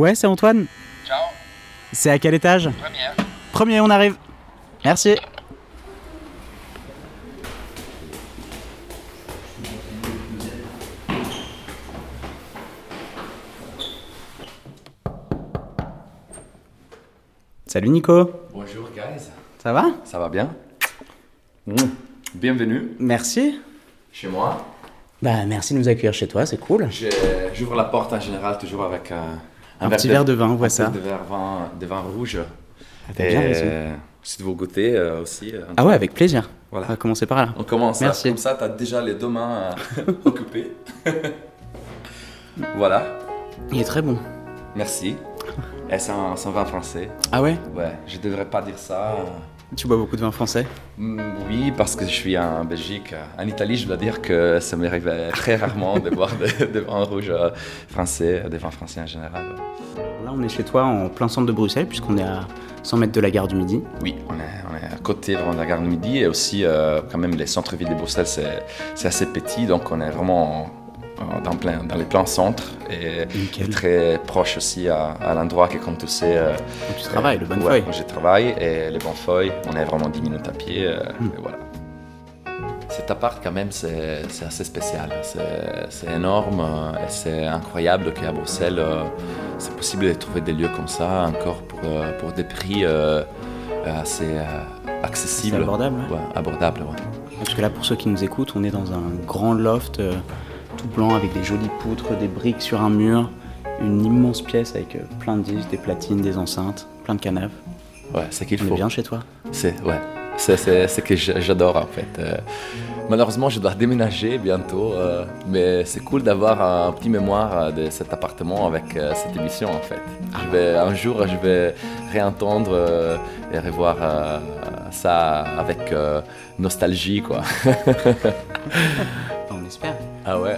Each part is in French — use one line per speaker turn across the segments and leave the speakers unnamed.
Ouais, c'est Antoine.
Ciao
C'est à quel étage
Première.
Premier, on arrive. Merci. Salut Nico,
Bonjour guys.
ça va
Ça va bien Mm. Bienvenue
Merci.
chez moi.
Bah merci de nous accueillir chez toi, c'est cool.
J'ouvre la porte en général toujours avec euh,
Un petit verre de vin, on voit
un
ça.
peu De verre vin, de vin rouge.
Bien
euh, Si tu veux goûter euh, aussi. euh,
Ah ouais, avec plaisir.
Voilà.
On va commencer par là.
On commence.
Merci.
Comme ça, tu as déjà les deux mains euh, occupées. voilà.
Il est très bon.
Merci. Et c'est un, c'est un vin français.
Ah ouais?
Ouais, je devrais pas dire ça.
Tu bois beaucoup de vin français
Mm, Oui, parce que je suis en Belgique. En Italie, je dois dire que ça m'arrive très rarement de boire des de vins rouges euh, français, des vins français en général.
Là, on est chez toi en plein centre de Bruxelles, puisqu'on est à 100 mètres de la gare du Midi.
Oui, on est, on est à côté vraiment de la gare de Midi et aussi, euh, quand même, les centres-villes de Bruxelles, c'est assez petit, donc on est vraiment en- dans, plein, dans les pleins centres et très proche aussi à, à l'endroit que, comme tu sais, euh,
Où tu travailles, le
ouais,
Bonnefeuille.
où je travaille et les Bonnefeuille, on est vraiment 10 minutes à pied. euh, et voilà. Cet appart, quand même, c'est assez spécial. C'est énorme euh, et c'est incroyable qu'à Bruxelles, euh, c'est possible de trouver des lieux comme ça encore pour, euh, pour des prix euh, assez euh, accessibles.
Abordable, ouais.
Ouais, abordables, ouais.
Parce que là, pour ceux qui nous écoutent, on est dans un grand loft euh, tout blanc avec des jolies poutres, des briques sur un mur, une immense pièce avec euh, plein de disques, des platines, des enceintes, plein de canapes.
Ouais, c'est qu'il faut.
bien chez toi.
C'est ouais, c'est ce que j'a- j'adore en fait. Euh, malheureusement, je dois déménager bientôt, euh, mais c'est cool d'avoir un petit mémoire de cet appartement avec euh, cette émission en fait. Je vais un jour, je vais réentendre et revoir ça avec nostalgie quoi.
On espère.
Ah ouais.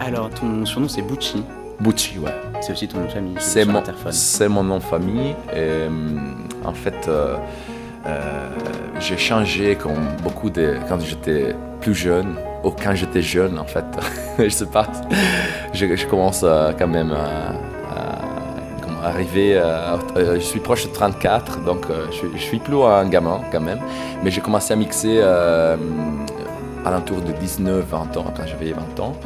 Alors, ton surnom, c'est Bucci.
Bucci, ouais.
C'est aussi ton nom de famille.
C'est mon, c'est mon nom de famille. Et, hum, en fait, euh, euh, j'ai changé comme beaucoup de quand j'étais plus jeune ou quand j'étais jeune en fait. je sais pas. Je, je commence euh, quand même à, arriver. à- euh, je suis proche de 34, donc euh, je, suis- je suis plus un gamin quand même. Mais j'ai commencé à mixer euh, à l'entour de 19-20 ans quand j'avais 20 ans.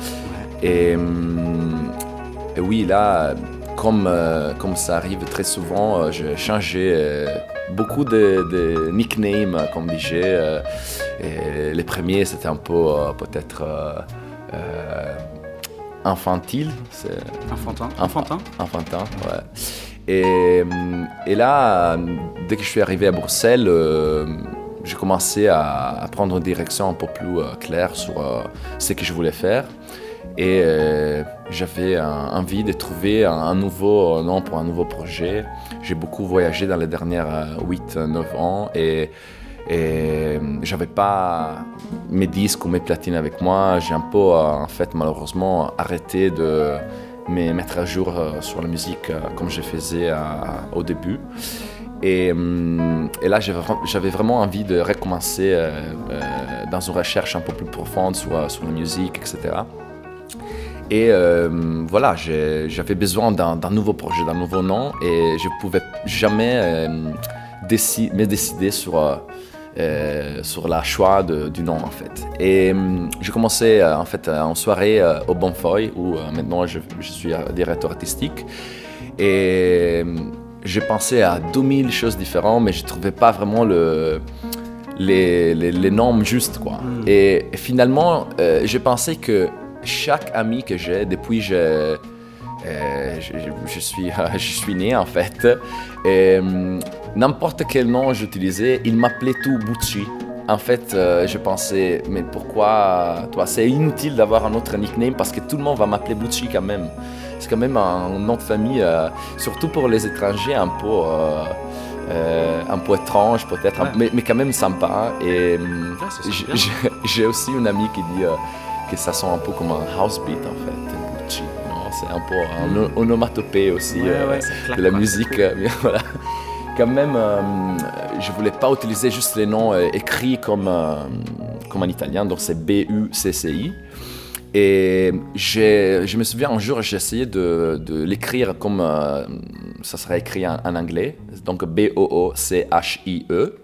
Et, hum, et oui, là, comme, euh, comme ça arrive très souvent, euh, j'ai changé euh, beaucoup de, de nicknames, comme disait. et les premiers, c'était un peu peut-être euh, infantile.
Enfantin.
Enfantin.
Enfantin.
Ouais. Et, hum, et là, dès que je suis arrivé à Bruxelles, euh, j'ai commencé à, prendre une direction un peu plus euh, claire sur euh, ce que je voulais faire. Et euh, j'avais envie de trouver un, nouveau nom pour un nouveau projet. J'ai beaucoup voyagé dans les dernières 8-9 ans et, et j'avais pas mes disques ou mes platines avec moi. J'ai un peu, euh, en fait, malheureusement, arrêté de me mettre à jour euh, sur la musique euh, comme je faisais euh, au début. Et, hum, et là, j'avais vra- j'avais vraiment envie de recommencer euh, euh, dans une recherche un peu plus profonde sur, euh, sur la musique, etc. Et euh, voilà, j'avais besoin d'un nouveau projet, d'un nouveau nom, et je ne pouvais jamais euh, me décider sur, euh, euh, sur la choix du nom, en fait. Et commencé, euh, en fait, euh, en soirée euh, au Bonfoy, où euh, maintenant je, je suis euh, directeur artistique. Et j'ai pensé à 2000 choses différentes, mais je ne trouvais pas vraiment le, les, les, les normes justes. Quoi. Et finalement, euh, j'ai pensé que chaque ami que j'ai depuis que je, euh, je, je- suis, je suis né, en fait, et, hum, n'importe quel nom j'utilisais, il m'appelait tout Bucci. En fait, euh, je pensais, mais pourquoi toi? C'est inutile d'avoir un autre nickname parce que tout le monde va m'appeler Bucci quand même. C'est quand même un nom de famille, euh, surtout pour les étrangers, un peu, euh, euh, un peu étrange peut-être,
Ouais.
mais, mais quand même sympa. Et
Ouais,
j'ai- aussi une amie qui dit que ça sent un peu comme un house beat en fait. C'est un peu un
Mm.
onomatopée aussi
Ouais,
de la musique. voilà. Quand même, euh, je voulais pas utiliser juste les noms euh, écrits comme, euh, comme en italien, donc c'est B-U-C-C-I. Et je me souviens un jour, j'ai essayé de, de l'écrire comme euh, ça serait écrit en, en anglais, donc B-O-O-C-H-I-E.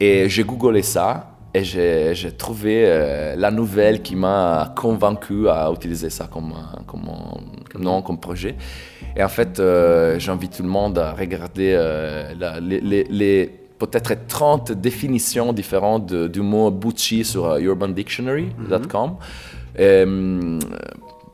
Et j'ai googlé ça et j'ai trouvé euh, la nouvelle qui m'a convaincu à utiliser ça comme, euh, comme, comme nom, comme projet. Et en fait, euh, j'invite tout le monde à regarder la- les, les- les peut-être 30 définitions différentes de- du mot Bucci sur urbandictionary.com. Euh,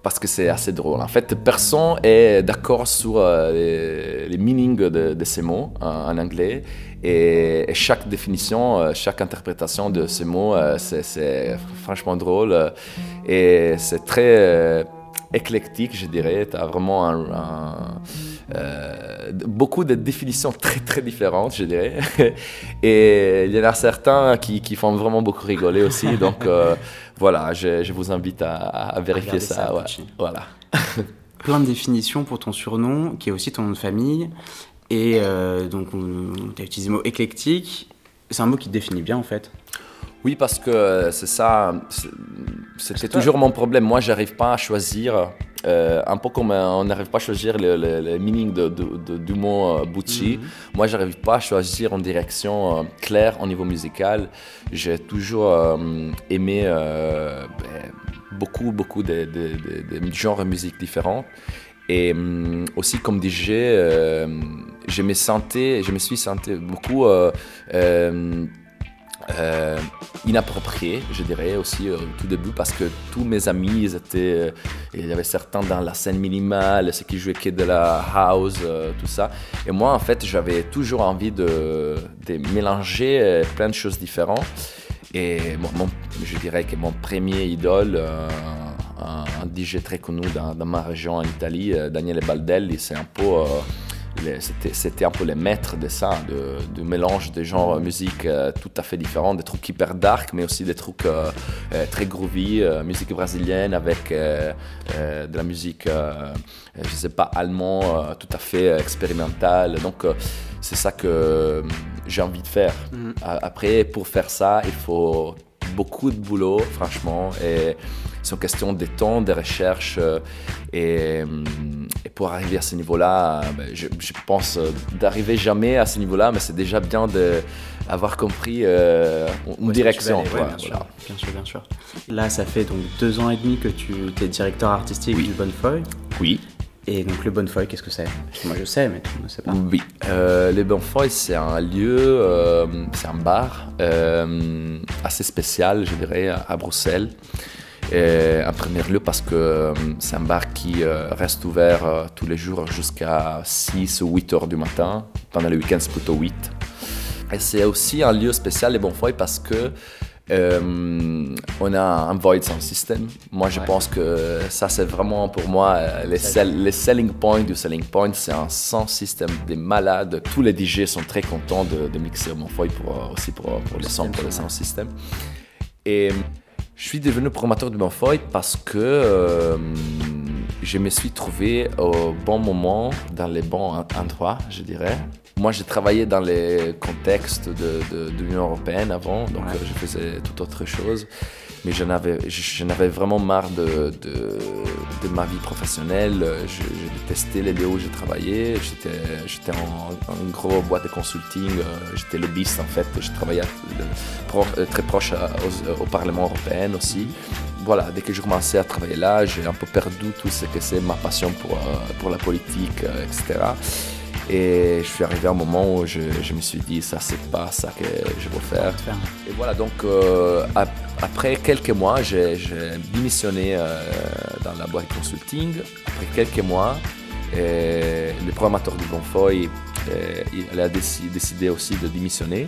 parce que c'est assez drôle. En fait, personne est d'accord sur euh, les, meanings de, ces mots euh, en anglais. Et, chaque définition, chaque interprétation de ces mots, c'est- franchement drôle. Et c'est très éclectique, je dirais. Tu as vraiment un, euh, beaucoup de définitions très très différentes, je dirais. Et il y en a certains qui, qui font vraiment beaucoup rigoler aussi. Donc euh, voilà, je, je vous invite à, à vérifier ça.
ça,
ouais.
Gucci.
Voilà.
plein de définitions pour ton surnom, qui est aussi ton nom de famille. Et euh, donc, tu as utilisé le mot éclectique. C'est un mot qui te définit bien, en fait.
Oui, parce que euh, c'est ça, c'est- c'était toujours mon problème. Moi, j'arrive pas à choisir, euh, un peu comme euh, on n'arrive pas à choisir le, le- le meaning de, de- de- du mot euh, Bucci. Moi, j'arrive pas à choisir une direction euh, claire au niveau musical. J'ai toujours aimé ben, beaucoup, beaucoup de, genres de musique différents. Et hum, aussi comme DJ, je me sentais, je me suis senti beaucoup euh, inapproprié, je dirais aussi euh, au tout début, parce que tous mes amis, ils étaient, euh, il y avait certains dans la scène minimale, ceux qui jouaient que de la house, tout ça. Et moi, en fait, j'avais toujours envie de, mélanger plein de choses différentes. Et bon, mon- je dirais que mon premier idole, un, DJ très connu dans, ma région en Italie, euh, Daniele Baldelli, c'est un peu, c'était, un peu les maîtres de ça, de, de mélange de genres de musique euh, tout à fait différents, des trucs hyper dark, mais aussi des trucs euh, euh, très groovy, euh, musique brésilienne avec de la musique, je sais pas, allemand, tout à fait expérimentale. Donc, c'est ça que j'ai envie de faire.
Mhm.
A- Après, pour faire ça, il faut beaucoup de boulot, franchement. Et c'est une question de temps, de recherche. euh, Et, hum, et pour arriver à ce niveau-là, euh, ben, je, je pense euh, d'arriver jamais à ce niveau-là, mais c'est déjà bien d'avoir compris euh, une direction.
aller, ouais, bien, sûr,
voilà.
bien sûr, bien sûr. Là, ça fait donc deux ans et demi que tu es directeur artistique
Oui.
du Bonnefoy.
Oui.
Et donc, le Bonnefoy, qu'est-ce que c'est? Moi, je sais, mais tu ne sais pas.
Oui, euh, les Bonfoy, c'est un lieu, euh, c'est un bar euh, assez spécial, je dirais, à Bruxelles. Et un premier lieu parce que euh, c'est un bar qui euh, reste ouvert euh, tous les jours jusqu'à 6 ou 8 heures du matin. Pendant les week-ends, c'est plutôt 8. Et c'est aussi un lieu spécial, les Bonfoy, parce que euh, on a un void sound system. Moi, je
Ouais.
pense que ça, c'est vraiment pour moi les, sell- les selling points du selling point. C'est un sound system des malades. Tous les DJ sont très contents de, de mixer au Bonfoy pour, aussi pour, pour les sons, pour le sound system. Et je suis devenu promoteur du Bonfoy parce que euh, je me suis trouvé au bon moment, dans les bons en- endroits, je dirais. Moi, j'ai travaillé dans les contextes de, de- de l'Union européenne avant, donc
Ouais.
euh, je faisais tout autre chose. Mais je- j'en avais vraiment marre de, de, ma vie professionnelle. Je, je détestais les lieux où j'ai travaillé. J'étais, j'étais en, en grosse boîte de consulting. euh, J'étais lobbyiste en fait. Je travaillais euh, très proche au Parlement européen aussi. Voilà, dès que je commençais à travailler là, j'ai un peu perdu tout ce que c'est ma passion pour, euh, pour la politique, euh, etc. Et je suis arrivé à un moment où je, je me suis dit, ça, c'est pas ça que je veux faire. Et voilà, donc euh, ap- après quelques mois, j'ai démissionné euh, dans la boîte consulting. Après quelques mois, euh, le programmateur du Bonfoy, il a déci- décidé aussi de démissionner.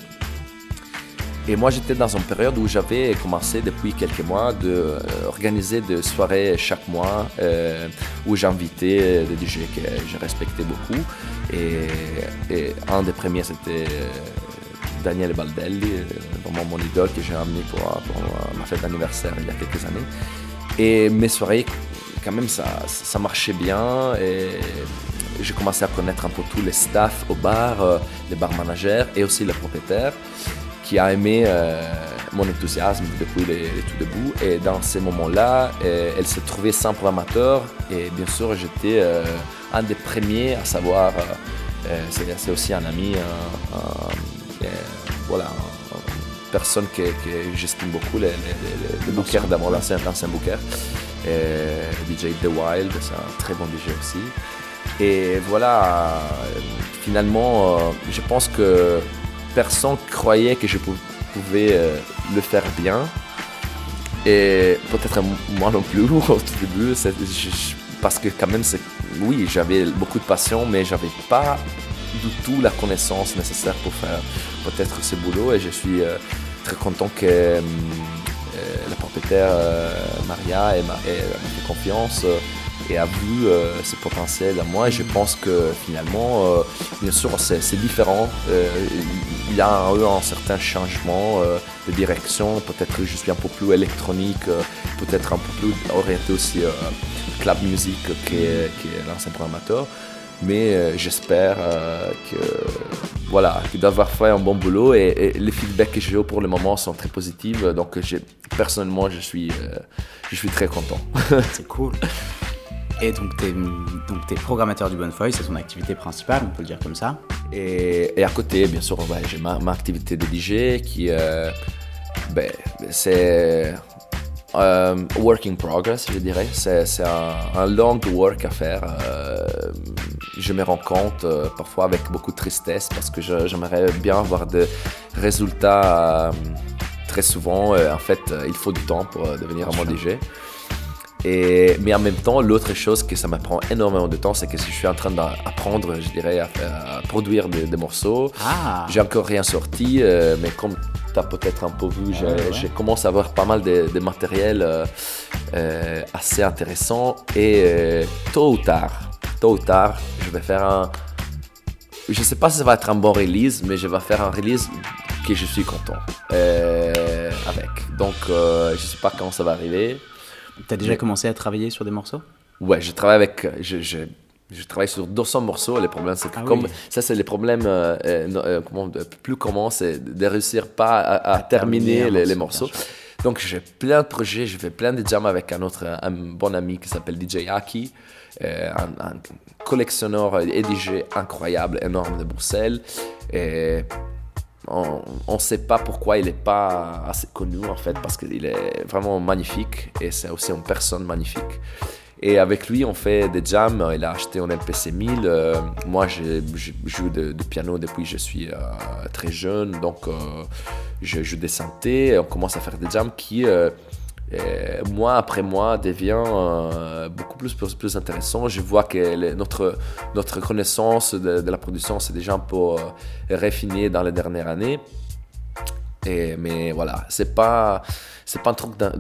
Et moi, j'étais dans une période où j'avais commencé depuis quelques mois d'organiser des soirées chaque mois euh, où j'invitais des DJ que je respectais beaucoup. Et, un des premiers, c'était euh, Daniel Baldelli, euh, vraiment mon idole que j'ai amené pour, ma fête d'anniversaire il y a quelques années. Et mes soirées, quand même, ça, marchait bien. Et j'ai commencé à connaître un peu tous les staffs au bar, euh, les bar managers et aussi le propriétaire qui a aimé euh, mon enthousiasme depuis les tout débuts. Et dans ces moments-là, euh, elle s'est trouvée sans programmateur. Et bien sûr, j'étais euh, un des premiers à savoir. c'est aussi un ami, voilà, un- une personne que, que j'estime beaucoup, le, le, le, le booker d'avant l'ancien booker. DJ The Wild, c'est un très bon DJ aussi. Et voilà, finalement, je pense que personne croyait que je pou- pouvais euh, le faire bien. Et peut-être moi non plus au tout début, parce que quand même, oui, j'avais beaucoup de passion, mais j'avais pas du tout la connaissance nécessaire pour faire peut-être ce boulot. Et je suis euh, très content que euh, la propriétaire Maria ait m'a ait- m'a fait confiance et a vu euh, potentiel à moi. Et je pense que finalement, euh, bien sûr, c'est différent. Euh, il y a eu un certain changement euh, de direction. Peut-être que je suis un peu plus électronique, euh, peut-être un peu plus orienté aussi club music que, que l'ancien programmateur. Mais j'espère que voilà, d'avoir fait un bon boulot et, et les feedbacks que j'ai eu pour le moment sont très positifs. Donc personnellement, je suis, je suis très content.
C'est cool. Et donc, t'es donc t'es programmateur du Bonnefoy, c'est ton activité principale, on peut le dire comme ça.
Et, et à côté, bien sûr, ouais, j'ai ma, ma activité de DJ qui, euh, ben, c'est euh, work in progress, je dirais. C'est un, un long work à faire. Euh, je me rends compte euh, parfois avec beaucoup de tristesse parce que j'aimerais bien avoir des résultats euh, très souvent. en fait, il faut du temps pour devenir un bon DJ. Et, mais en même temps, l'autre chose que ça me prend énormément de temps, c'est que si je suis en train d'apprendre, je dirais, à, produire des, des morceaux,
Ah
j'ai encore rien sorti, euh, mais comme tu as peut-être un peu vu, j'ai
ouais, ouais.
j'ai commencé à avoir pas mal de, de matériel euh, euh, assez intéressant. Et euh, tôt ou tard, tôt ou tard, je vais faire un. Je sais pas si ça va être un bon release, mais je vais faire un release que je suis content euh, avec. Donc, euh, je sais pas quand ça va arriver.
T'as déjà commencé à travailler sur des morceaux?
Ouais, je travaille avec. Je, je, je travaille sur 200 morceaux. Le problème, c'est que
Ah
comme
oui.
ça, c'est les problèmes euh, euh, euh, comment, de- plus communs, c'est de réussir pas à, à terminer les, les
morceau,
morceaux. Donc, j'ai plein de projets. Je fais plein de jams avec un autre un bon ami qui s'appelle DJ Aki, euh, un, un collectionneur et DJ incroyable, énorme de Bruxelles. Et on ne sait pas pourquoi il n'est pas assez connu en fait, parce qu'il est vraiment magnifique et c'est aussi une personne magnifique. Et avec lui, on fait des jams. Il a acheté un MPC 1000. Euh, moi, je joue de, piano depuis que je suis euh, très jeune, donc euh, je joue des synthés. On commence à faire des jams qui, mois après mois, devient euh, beaucoup plus, plus, plus intéressant. Je vois que notre, notre connaissance de, de la production s'est déjà un peu euh, raffinée dans les dernières années. Et, mais voilà, c'est pas c'est pas un truc d'un-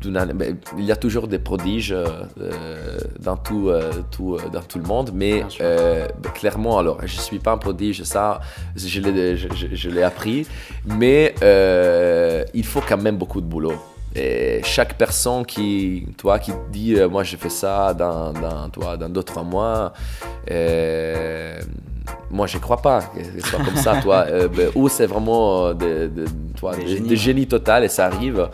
d'une année. Il y a toujours des prodiges euh, euh, dans tout, euh, tout, dans tout le monde, mais euh, clairement, alors je suis pas un prodige, ça je l'ai je, je- appris, mais il faut quand même beaucoup de boulot. Et chaque personne qui, toi, qui dit, euh, moi, je fais ça dans, dans, toi, dans deux, trois mois, euh, moi, je crois pas que ce soit comme ça, toi. Euh, ben, ou c'est vraiment euh, de, de, toi,
Des génies,
total et ça arrive.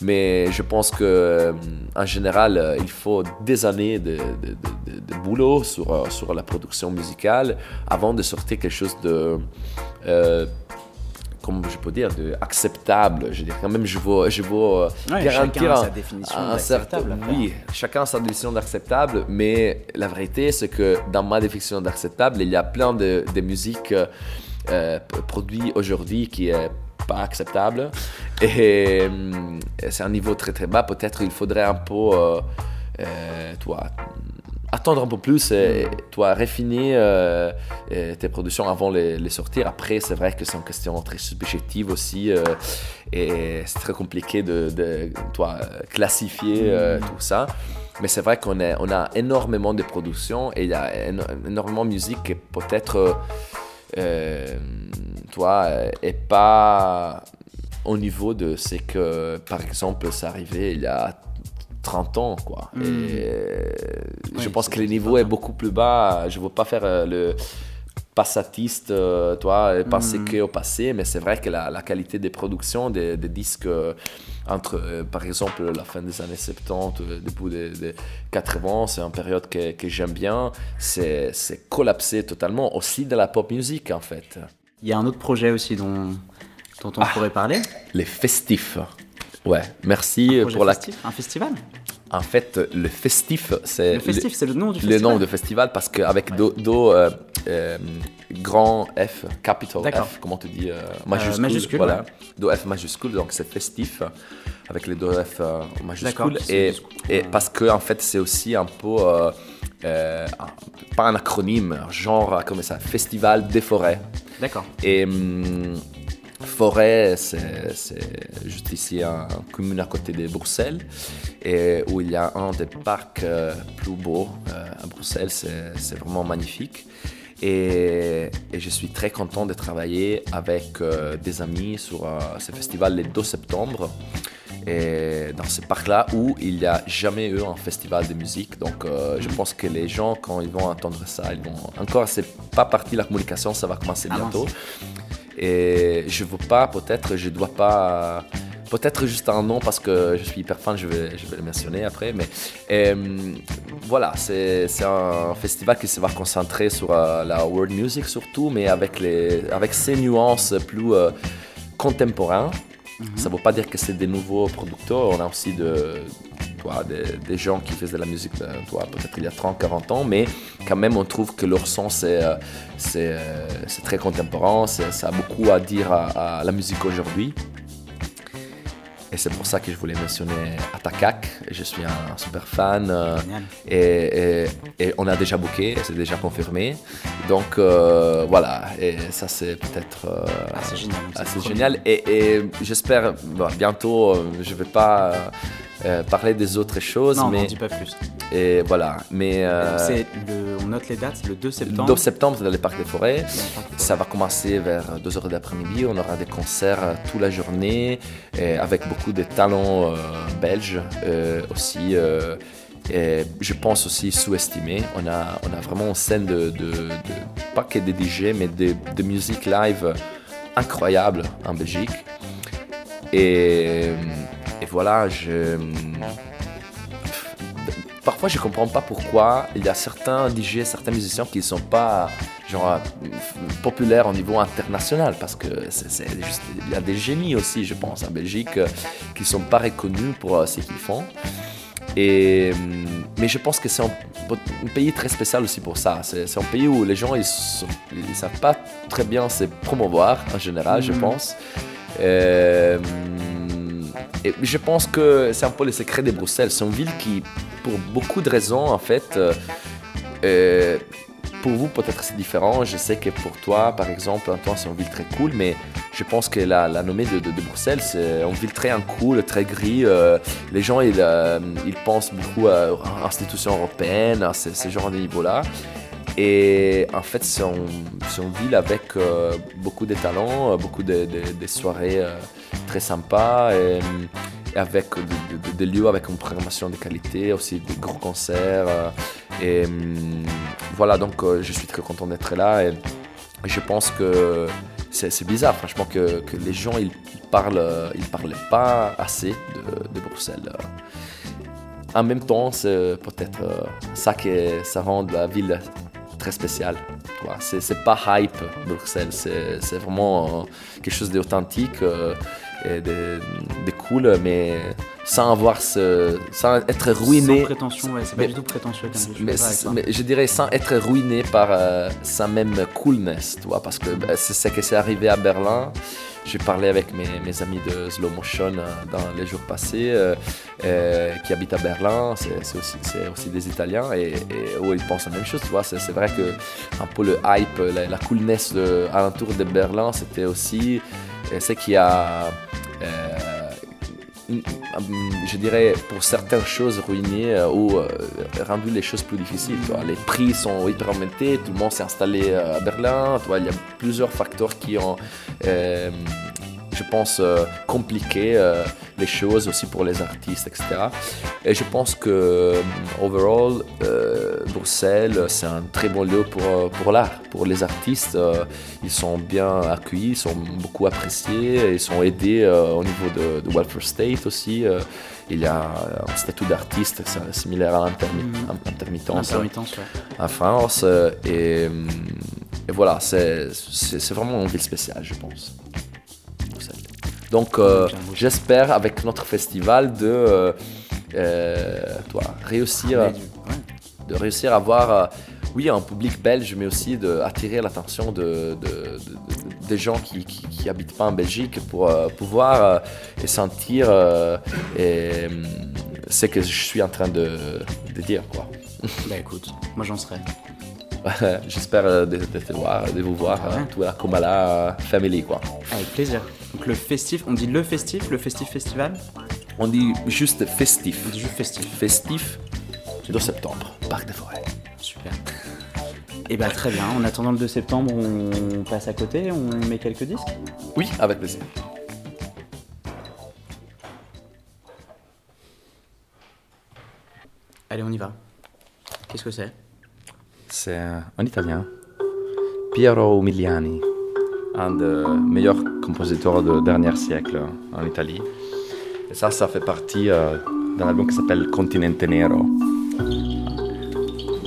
Mais je pense que euh, en général, euh, il faut des années de, de- boulot sur, euh, sur la production musicale avant de sortir quelque chose de, euh, comment je peux dire, de acceptable. Je veux dire, quand même, je veux, je veux euh,
Ouais,
garantir
chacun a sa définition
un certain-. Oui, chacun a sa définition d'acceptable, mais la vérité, c'est que dans ma définition d'acceptable, il y a plein de, de musiques euh, euh, produites aujourd'hui qui est pas acceptable. Et hum, c'est un niveau très très bas. Peut-être il faudrait un peu, euh, euh, toi, attendre un peu plus et toi raffiner euh, tes productions avant les, les sortir. Après, c'est vrai que c'est une question très subjective aussi euh, et c'est très compliqué de, de toi classifier euh, tout ça. Mais c'est vrai qu'on on a énormément de productions et il y a éno- énormément de musique qui peut-être, toi, est pas au niveau de ce que, par exemple, c'est arrivé il y a 30 ans, quoi.
Mm.
Et je pense que le niveau est beaucoup plus bas. Je ne veux pas faire euh, le passatiste, euh, toi, et penser
Mm.
qu'au passé, mais c'est vrai que la, la qualité des productions, des, des disques, euh, entre, euh, par exemple, la fin des années 70, euh, début des, des 80, c'est une période que, que j'aime bien. C'est c'est collapsé totalement, aussi de la pop music, en fait.
Il y a un autre projet aussi dont, dont
Ah.
on pourrait parler.
Les festifs. Ouais, merci pour la...
festif, Un festival?
En fait, le festif, c'est...
Le festif, c'est le nom du
le
festival
nom de festival parce qu'avec do, do euh, euh, grand F, capital. F, comment tu dis, euh, majuscule,
majuscule,
voilà,
ouais.
do F majuscule, donc c'est festif avec les do F majuscules et, parce que en fait c'est aussi un peu euh, pas un acronyme, genre comme ça, festival des forêts.
D'accord.
Et hum, Forêt, c'est juste ici, un commune à côté de Bruxelles, et où il y a un des parcs euh, plus beaux euh, à Bruxelles. C'est vraiment magnifique. Et, et je suis très content de travailler avec euh, des amis sur ce festival le 2 septembre. Et dans ce parc-là où il n'y a jamais eu un festival de musique. Donc euh, je pense que les gens, quand ils vont entendre ça, ils vont... Encore, c'est pas parti de la communication, ça va commencer
Ah,
bientôt. Et je veux pas, peut-être, je dois pas. Peut-être juste un nom parce que je suis hyper fan, je vais, je vais le mentionner après. Mais euh, voilà, c'est un festival qui se va concentrer sur euh, la world music surtout, mais avec, les, avec ses nuances plus euh, contemporaines. Ça ne veut pas dire que c'est des nouveaux producteurs, on a aussi des, gens qui faisaient de la musique peut-être il y a 30-40 ans, mais quand même on trouve que leur son c'est euh, euh, très contemporain, ça a beaucoup à dire à la musique aujourd'hui. Et c'est pour ça que je voulais mentionner Atakak, je suis un super fan. euh, et, et- et on a déjà booké, c'est déjà confirmé. Donc euh, voilà, et ça c'est peut-être euh,
Ah, génial.
assez génial. Et, et j'espère, bientôt, euh, je ne vais pas euh, parler des autres choses,
Non,
mais
on dit pas plus.
et voilà. Mais euh,
le, on note les dates, c'est le 2
le
septembre.
2 septembre, dans les parcs des forêts.
Parc des
Ça va commencer vers 2h d'après-midi. On aura des concerts euh, toute la journée et avec beaucoup de talents euh, belges aussi. et je pense aussi sous-estimé. On a, on a vraiment une scène de, de, de- pas que des DJ, mais de, de musique live incroyable en Belgique. Et, et voilà, je, parfois je comprends pas pourquoi il y a certains DJ, certains musiciens qui sont pas genre populaires au niveau international parce que c'est c'est juste il y a des génies aussi je pense en Belgique euh, qui sont pas reconnus pour euh, ce qu'ils font. Et, hum, mais je pense que c'est un, un pays très spécial aussi pour ça. C'est un pays où les gens ils, sont- ils savent pas très bien se promouvoir en général, je
Mhm.
pense. Euh, je pense que c'est un peu le secret de Bruxelles. C'est une ville qui, pour beaucoup de raisons, en fait, euh, euh, pour vous peut-être c'est différent. Je sais que pour toi, par exemple, toi c'est une ville très cool, mais je pense que la, la nommée de, Bruxelles, c'est une ville très cool, très gris. euh, les gens, ils, pensent beaucoup à, à institutions européennes, à ce, ce genre de niveau-là. Et en fait, c'est une, ville avec euh, beaucoup de talents, euh, beaucoup de, soirées euh, très sympas, et, avec de- de- de- des lieux avec une programmation de qualité, aussi des gros concerts. et hum, voilà, donc je suis très content d'être là. Et je pense que c'est bizarre, franchement, que, les gens ils, parlent, ils parlent pas assez de, Bruxelles. En même temps, c'est peut-être ça que ça rend la ville très vois. C'est pas hype Bruxelles, c'est vraiment euh, quelque chose d'authentique euh, de, de cool, mais sans avoir ce, sans être ruiné.
Sans prétention, ouais, c'est pas du tout prétentieux comme
Mais, c'est- je dirais sans être ruiné par euh, sa même coolness, tu vois, parce que bah, c'est ce qui s'est arrivé à Berlin. J'ai parlé avec mes, mes amis de Slow Motion euh, dans les jours passés. euh, euh, qui habitent à Berlin, c'est c'est aussi, c'est aussi des Italiens et, et où ils pensent la même chose. Tu vois, c'est c'est vrai que un peu le hype, la, la coolness de, alentour de Berlin, c'était aussi euh, ce qui a, euh, une- je dirais, pour certaines choses ruiné euh, ou euh, rendu les choses plus difficiles. Les prix sont hyper augmentés, tout le monde s'est installé euh, à Berlin. Il y a plusieurs facteurs qui ont, euh, je pense, euh, compliqué euh, les choses aussi pour les artistes, etc. Et je pense que, euh, overall, euh, Bruxelles, c'est un très bon lieu pour, pour l'art, pour les artistes. ils sont bien accueillis, ils sont beaucoup appréciés, ils sont aidés au niveau de, de Welfare State aussi. il y a un statut d'artiste similaire à l'intermi-
Mhm.
intermittence
Intermittence, ouais.
en France. Et, et voilà, c'est vraiment une ville spéciale, je pense. Donc, euh, j'espère avec notre festival de euh, euh, toi, réussir,
ouais.
de réussir à avoir, oui, un public belge, mais aussi d'attirer l'attention de, de- de- de- des gens qui, qui, qui habitent pas en Belgique pour pouvoir et sentir et, hum, ce que je suis en train de, dire, quoi.
Bah écoute, moi j'en serais.
J'espère de, de te voir, de vous voir,
Ouais.
tout la Komala Family, quoi.
Avec plaisir. Donc le festif, on dit le festif, le festif festival
On dit juste festif.
On dit juste festif.
Festif de septembre, Parc des Forêts.
Super. Et bah très bien, en attendant le 2 septembre, on passe à côté, on met quelques disques
Oui, avec plaisir.
Allez, on y va. Qu'est-ce que c'est?
C'est un italien, Piero Umiliani, un des meilleurs compositeurs du dernier siècle en Italie. Et ça, ça fait partie euh, d'un album qui s'appelle Continente Nero,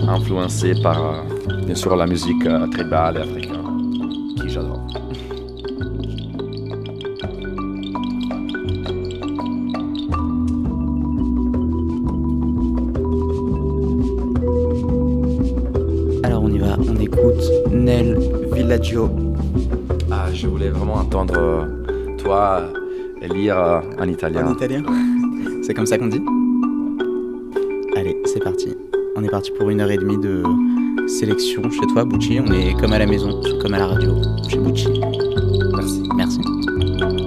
influencé par, euh, bien sûr, la musique euh, tribale africaine, qui j'adore.
Alors on y va, on écoute Nel Villaggio.
Lire en italien.
En italien C'est comme ça qu'on dit? Allez, c'est parti. On est parti pour une heure et demie de sélection chez toi, Bucci. On est comme à la maison, comme à la radio, chez Bucci.
Merci.
Merci.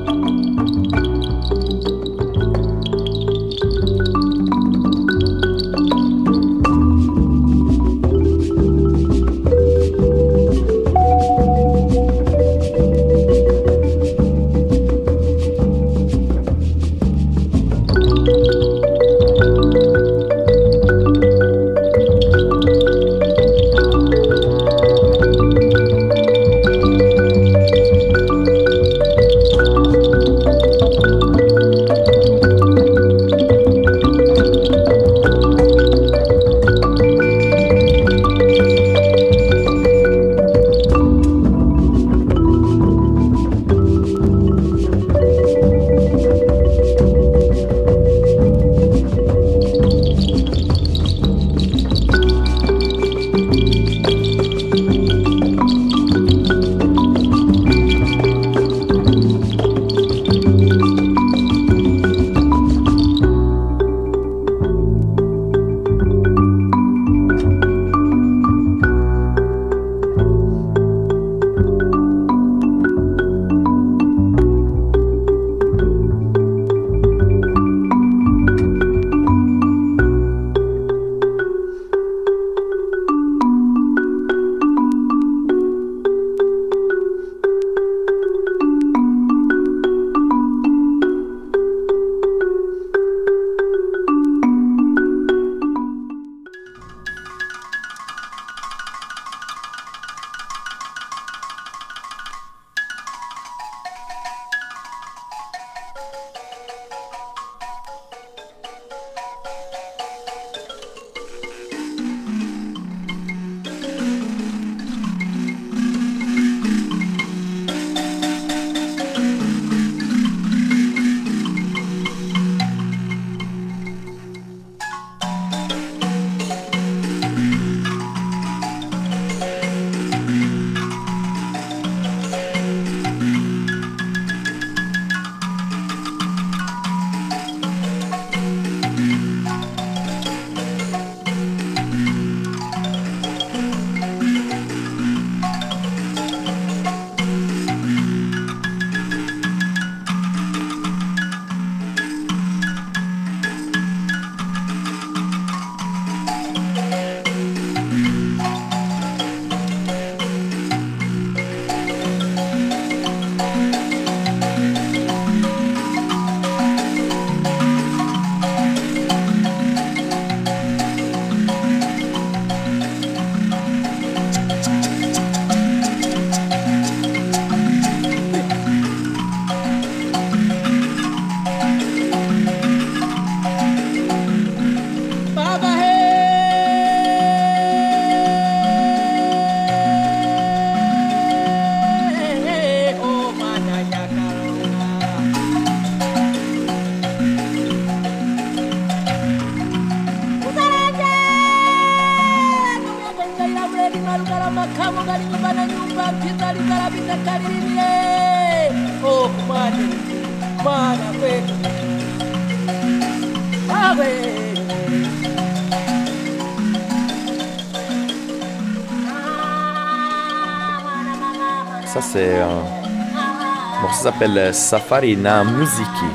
S'appelle euh, Safari na Musiki.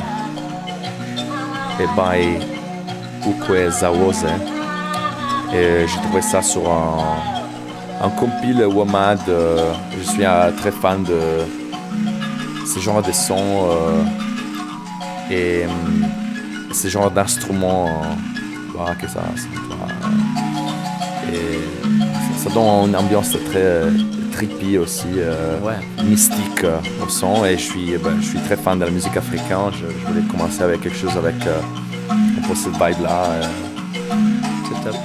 Et by Ukwe Zawose. Et j'ai trouvé ça sur un, un WOMAD. Je suis un très fan de ce genre de sons euh, et hum, ce genre d'instruments. euh, que et ça, ça donne une ambiance très trippy aussi, euh,
Ouais.
mystique euh, au son. Et je suis, ben, je suis très fan de la musique africaine. Je, je voulais commencer avec quelque chose avec euh, un peu cette vibe-là. euh.
C'est top.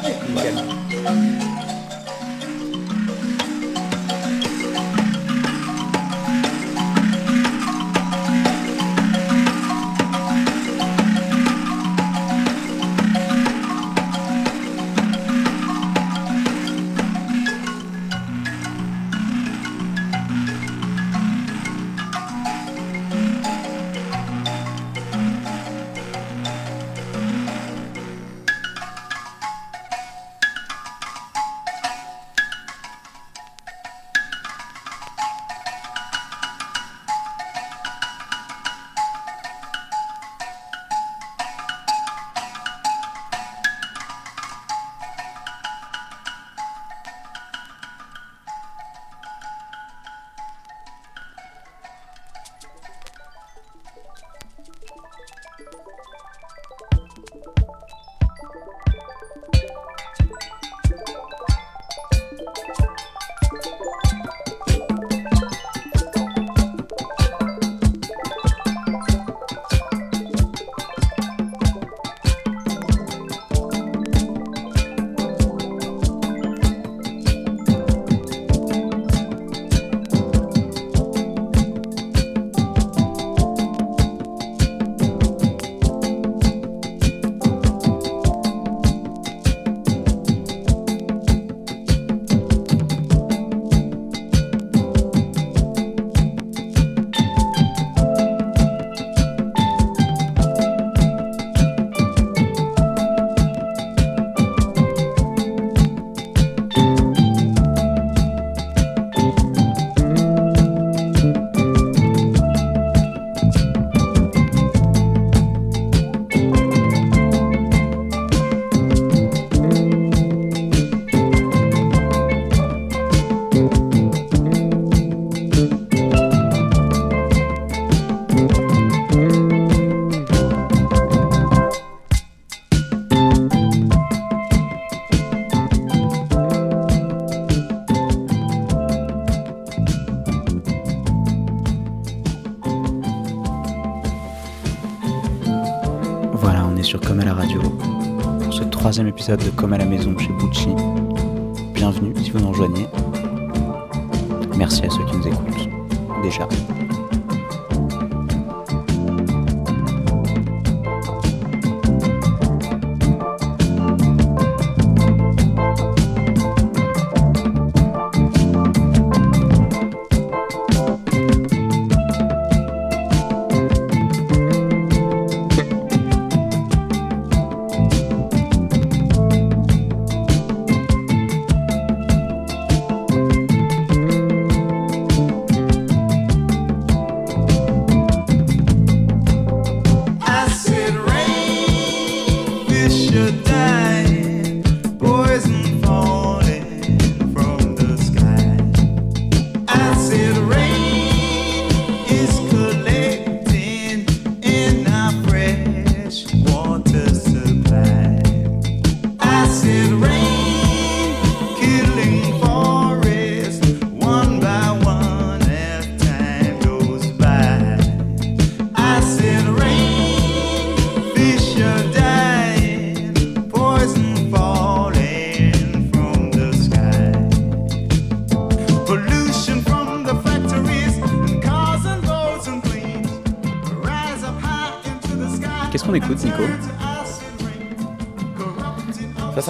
Épisode de Comme à la maison chez Bucci. Bienvenue si vous nous rejoignez.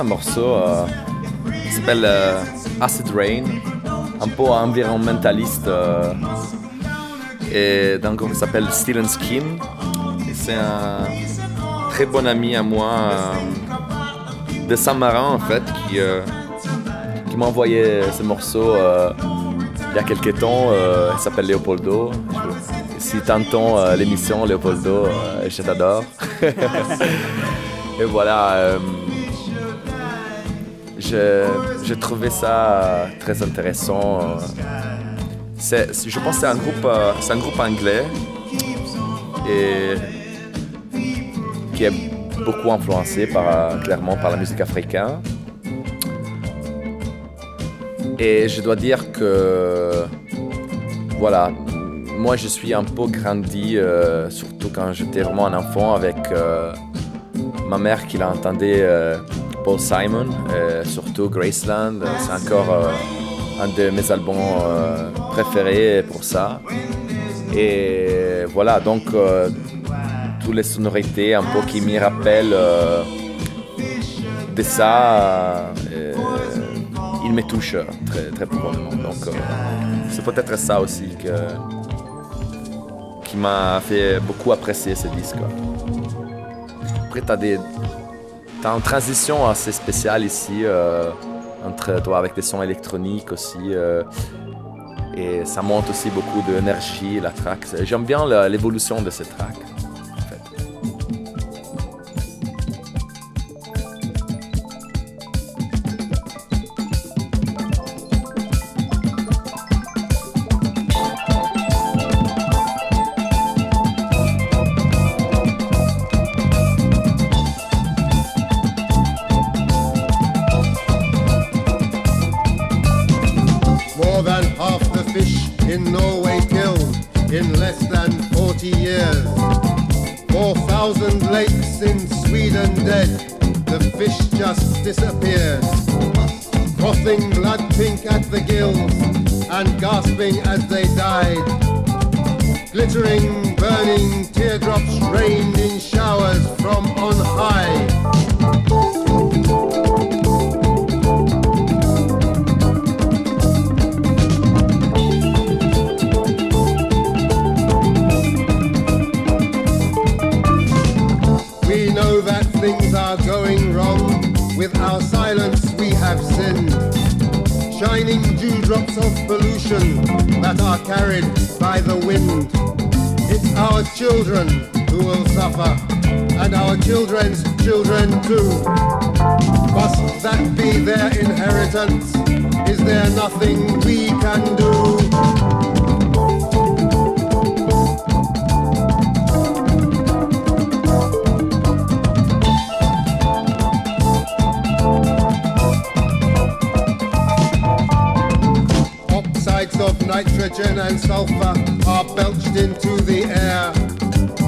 Un morceau euh, qui s'appelle euh, Acid Rain, un peu environnementaliste. euh, et d'un groupe qui s'appelle Steel and Skin. C'est un très bon ami à moi de Saint-Marin en fait qui, qui m'a envoyé ce morceau il y a quelques temps. il s'appelle Leopoldo. Je- si t'entends l'émission Leopoldo, je t'adore. Et voilà. J'ai trouvé ça très intéressant. je pense que c'est un groupe, euh, un groupe anglais et qui est beaucoup influencé par, euh, clairement par la musique africaine. Et je dois dire que, voilà, moi je suis un peu grandi, euh, surtout quand j'étais vraiment un enfant, avec ma mère qui l'entendait euh, Paul Simon, euh, surtout Graceland. C'est encore euh, un de mes albums euh, préférés pour ça. Et voilà, donc toutes les sonorités un peu qui me rappellent de ça, euh, il me touche très, très profondément. Donc euh, c'est peut-être ça aussi que, qui m'a fait beaucoup apprécier ce disque. Après, tu as, des, t'as une transition assez spéciale ici, euh, entre toi avec des sons électroniques aussi. euh, et ça monte aussi beaucoup d'énergie, la track. C'est- J'aime bien l'évolution de ces tracks.
Are belched into the air,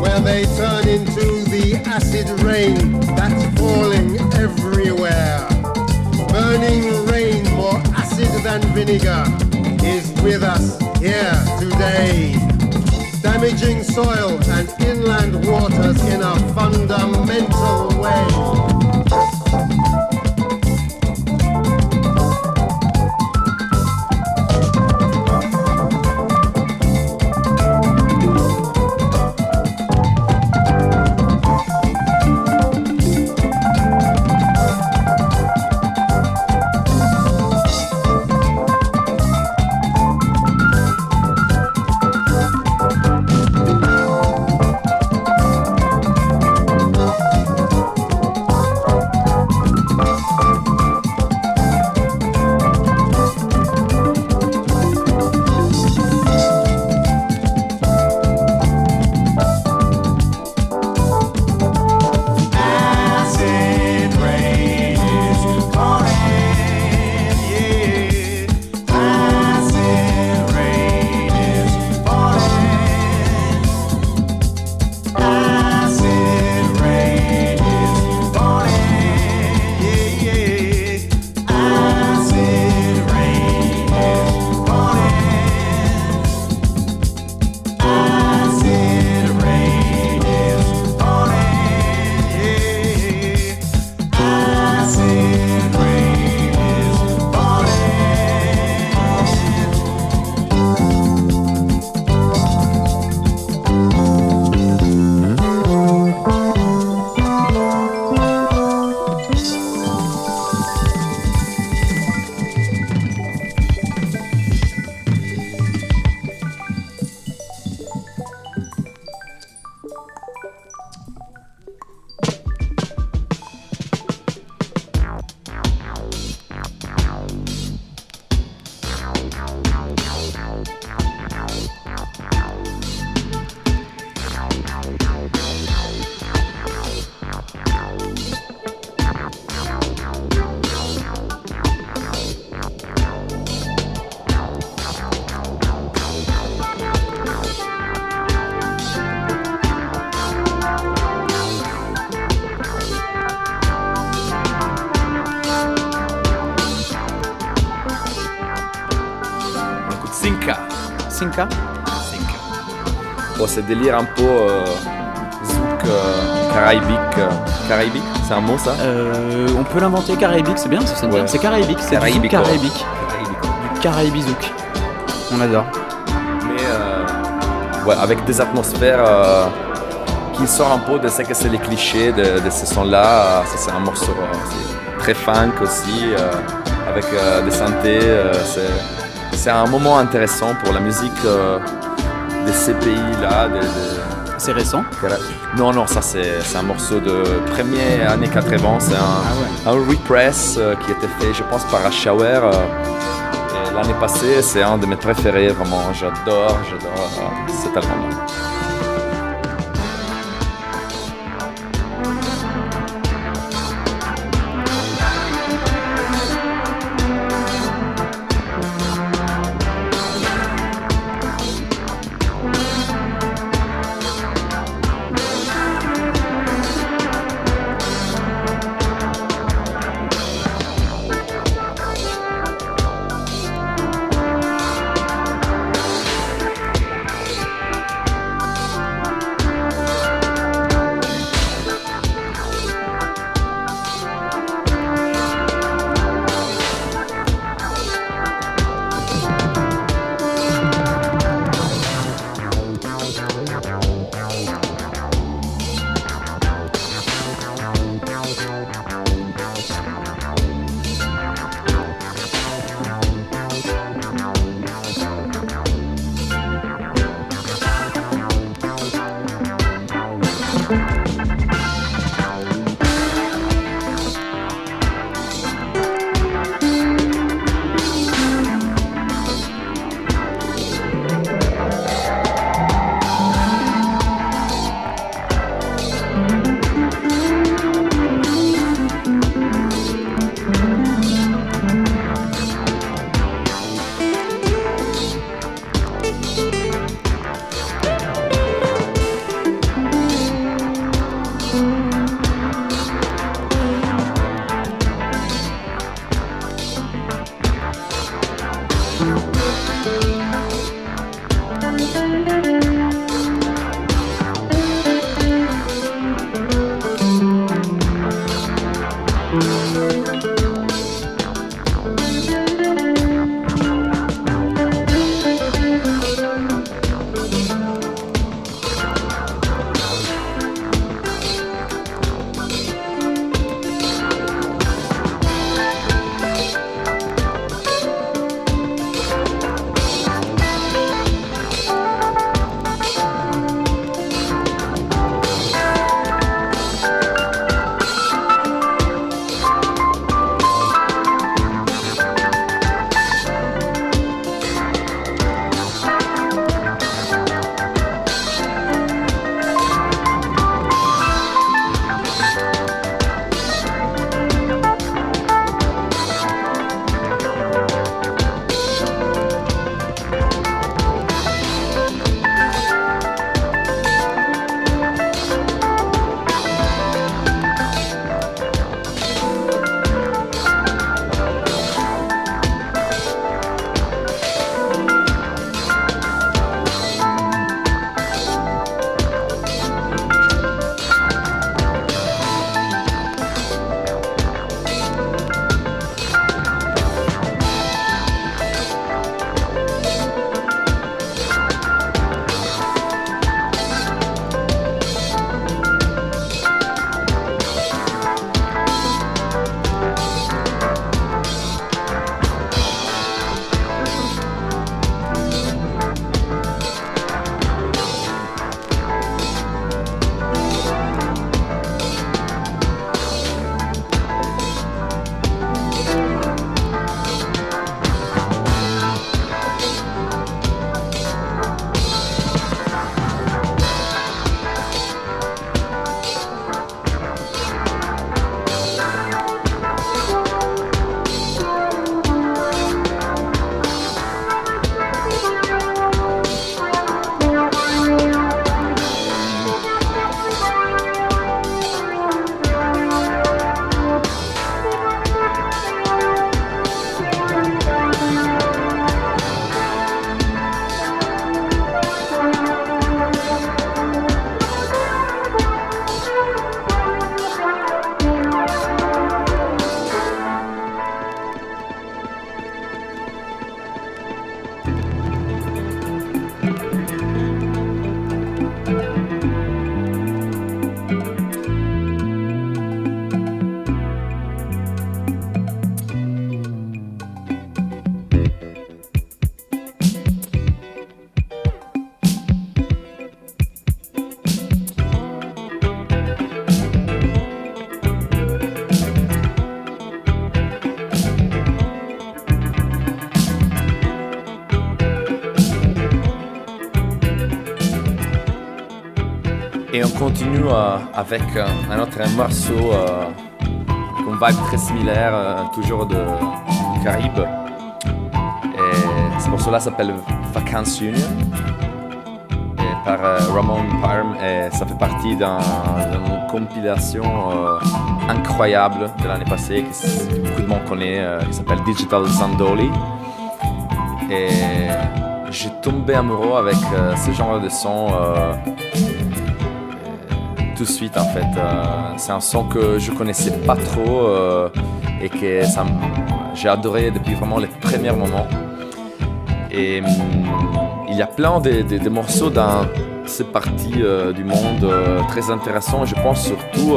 where they turn into the acid rain that's falling everywhere. Burning rain, more acid than vinegar, is with us here today. Damaging soil and inland waters in a fundamental way.
Délire un peu euh, zouk euh, caraïbique. euh, caraïbique, c'est un mot ça
On peut l'inventer caraïbique, c'est bien, bien.
Ouais.
C'est caraïbique, c'est zouk caraïbique.
Caraïbico.
Du caraïbizouk. On adore.
Mais ouais, avec des atmosphères qui sortent un peu de ce que c'est les clichés de, de ce son-là. Ça, c'est un morceau c'est très funk aussi, euh, avec euh, des synthés. euh, c'est, c'est un moment intéressant pour la musique ces pays-là. de- de-
C'est récent.
Non, non, ça c'est, un morceau de première année 80. C'est un,
Ah ouais.
un repress euh, qui était fait, je pense, par Shower. euh, l'année passée, c'est un de mes préférés, vraiment. J'adore, j'adore euh, cet album-là. Euh, avec euh, un autre morceau, euh, une vibe très similaire, toujours de, du Caraïbe. Et ce morceau-là s'appelle Vacances Union, par Ramon Parm, et ça fait partie d'un- d'une compilation incroyable de l'année passée, que, beaucoup de monde connaît, qui s'appelle Digital Zandoli. Et j'ai tombé amoureux avec ce genre de son tout de suite en fait. Euh, c'est un son que je connaissais pas trop euh, et que j'ai adoré depuis vraiment les premiers moments. Et hum, il y a plein de, morceaux dans cette partie euh, du monde très intéressants. Je pense surtout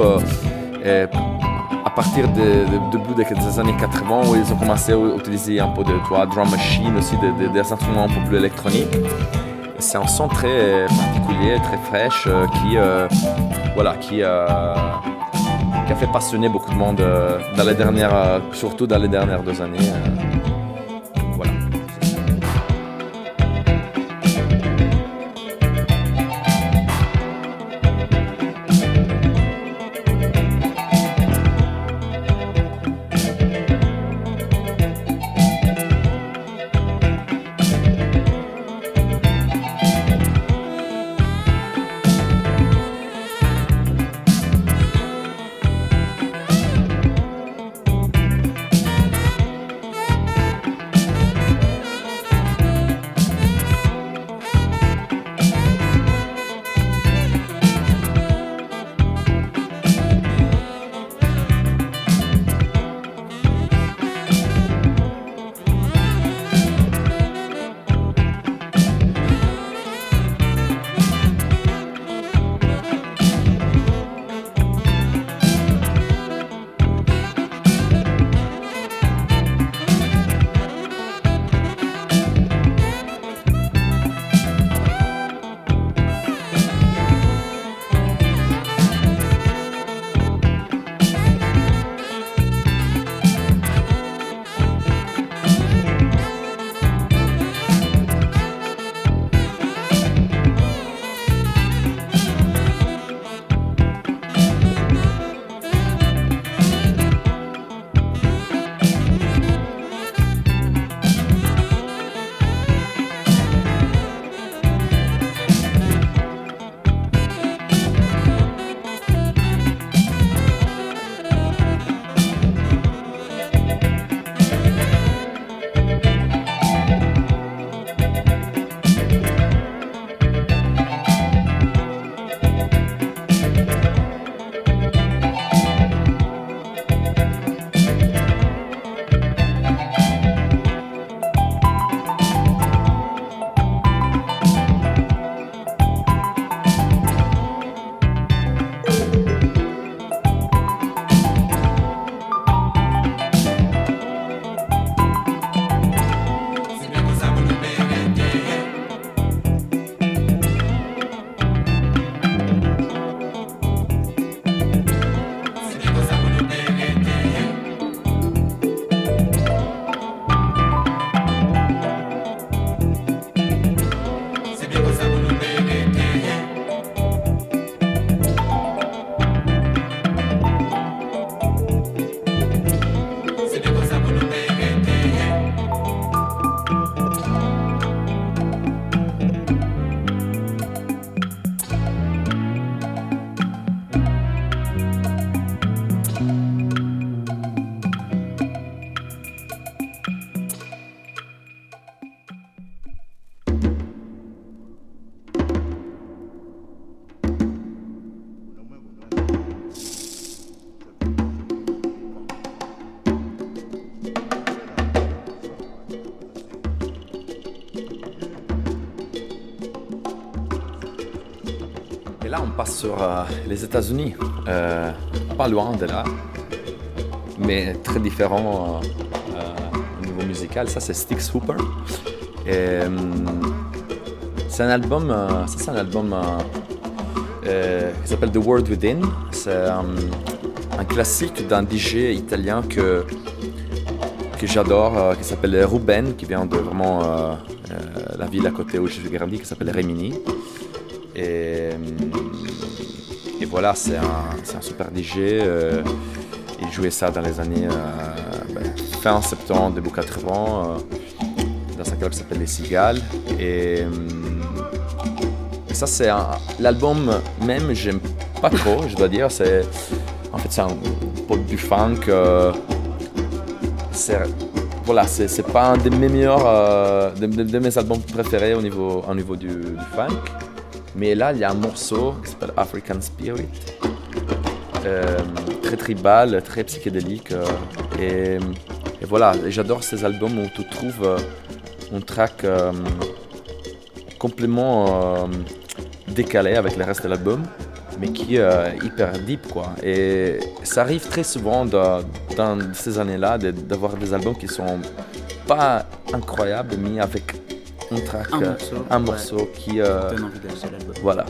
à partir de- début des, années 80 où ils ont commencé à utiliser un peu de toi, drum machine aussi, de- de- des instruments un peu plus électroniques. C'est un son très particulier, très fraîche, qui, voilà, qui, euh, qui a fait passionner beaucoup de monde euh, dans les dernières, euh, surtout dans les dernières deux années. Sur les États-Unis. Euh, pas loin de là, mais très différent euh, euh, au niveau musical. Ça, c'est Styx Hooper. C'est un album, ça, c'est un album qui s'appelle The World Within. C'est un classique d'un DJ italien que, que j'adore, qui s'appelle Ruben, qui vient de vraiment la ville à côté où je suis grandi, qui s'appelle Rimini. Voilà, c'est un, super DJ. euh, il jouait ça dans les années euh, ben, fin 70, début 80, euh, dans un club qui s'appelle Les Cigales. Hum, ça, c'est l'album même, j'aime pas trop, je dois dire. C'est, en fait, c'est un pop du funk. c'est, voilà, c'est, pas un de mes meilleurs, de, albums préférés au niveau, au niveau du, du funk. Mais là, il y a un morceau qui s'appelle African Spirit. Euh, très tribal, très psychédélique. euh, et, voilà, j'adore ces albums où tu trouves euh, un track euh, complètement décalé avec le reste de l'album, mais qui est hyper deep. Quoi. Et ça arrive très souvent dans, ces années-là d'avoir des albums qui sont pas incroyables, mais avec un track,
Un
euh,
morceau,
un
ouais.
morceau qui... euh,
Donne envie d'acheter l'album.
voilà.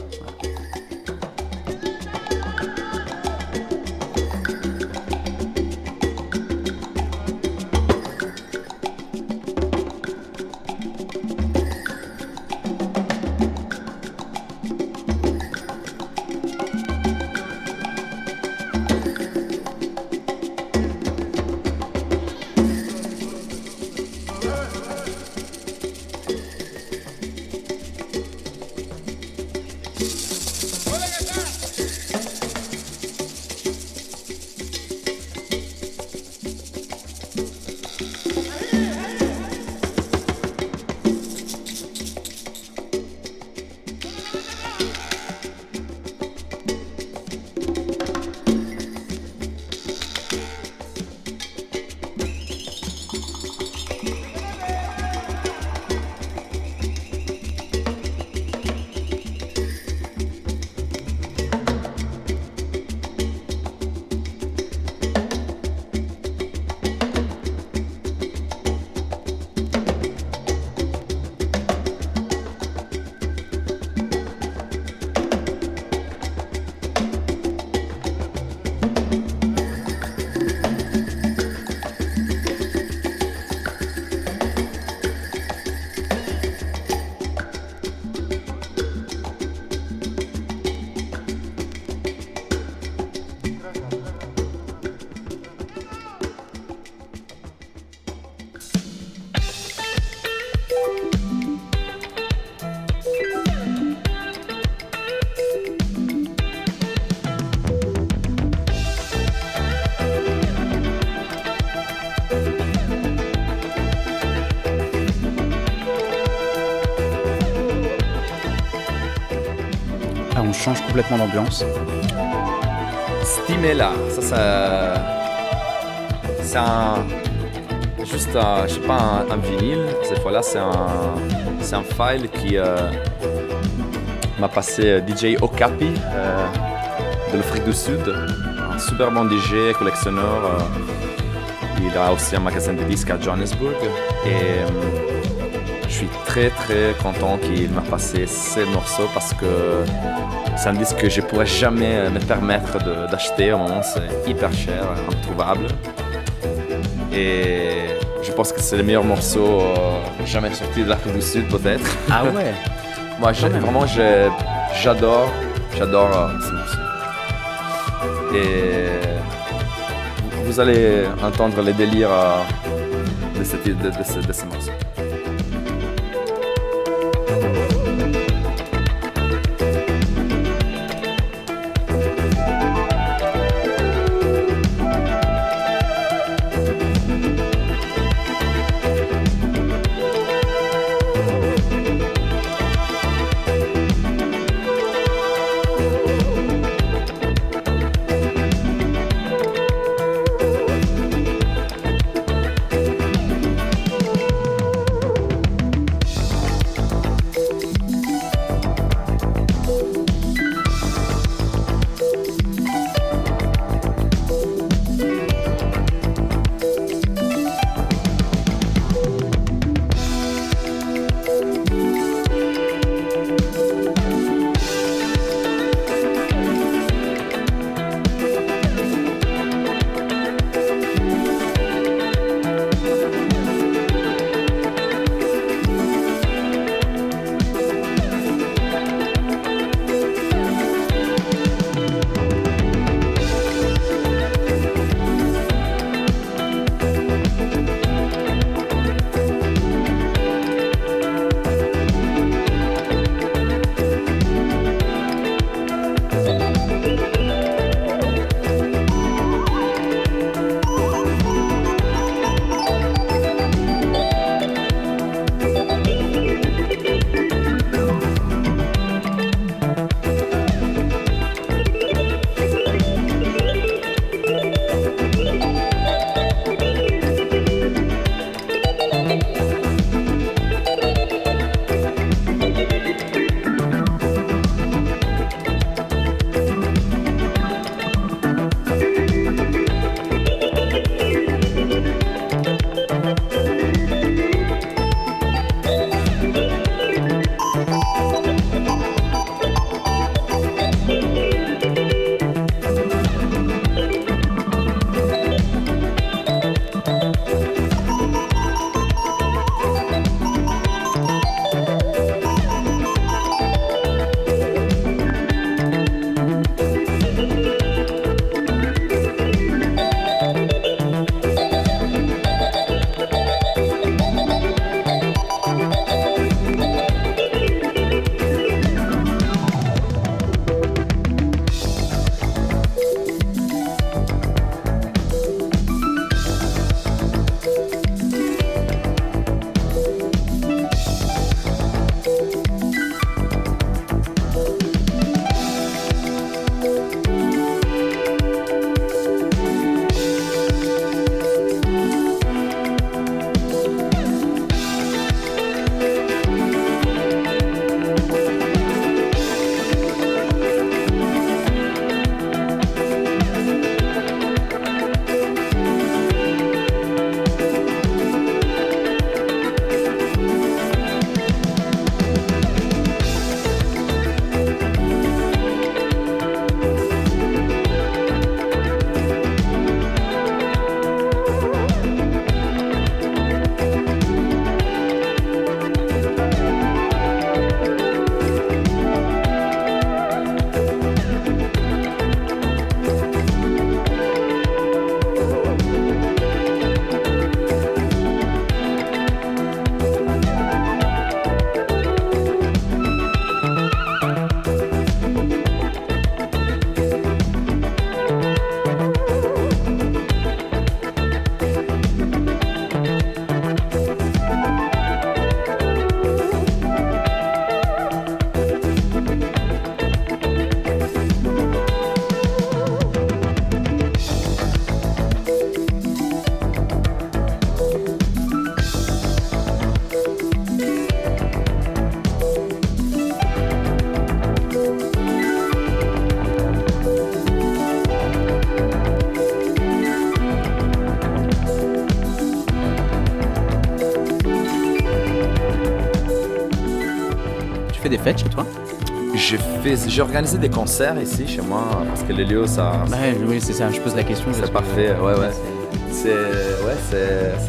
Change complètement d'ambiance.
Stimela, ça, ça c'est un, juste un, je sais pas, un, vinyle. Cette fois-là, c'est un, c'est un file qui euh, m'a passé euh, DJ Okapi euh, de l'Afrique du Sud, un super bon DJ, collectionneur. il a aussi un magasin de disques à Johannesburg et je suis très très content qu'il m'a passé ces morceaux parce que c'est un disque que je pourrais jamais me permettre d'acheter. Au moment, c'est hyper cher, introuvable. Et je pense que c'est le meilleur morceau euh, jamais sorti de l'Afrique du Sud, peut-être.
Ah ouais
Moi, vraiment, j'adore, j'adore euh, ce morceau. Et vous- allez entendre les délires euh, de, cette- de, de
fêtes chez toi?
J'ai organisé des concerts ici chez moi parce que les lieux, ça,
oui, c'est ça, je pose la question.
c'est
que-
parfait. Ouais, ouais.
c'est-
ouais,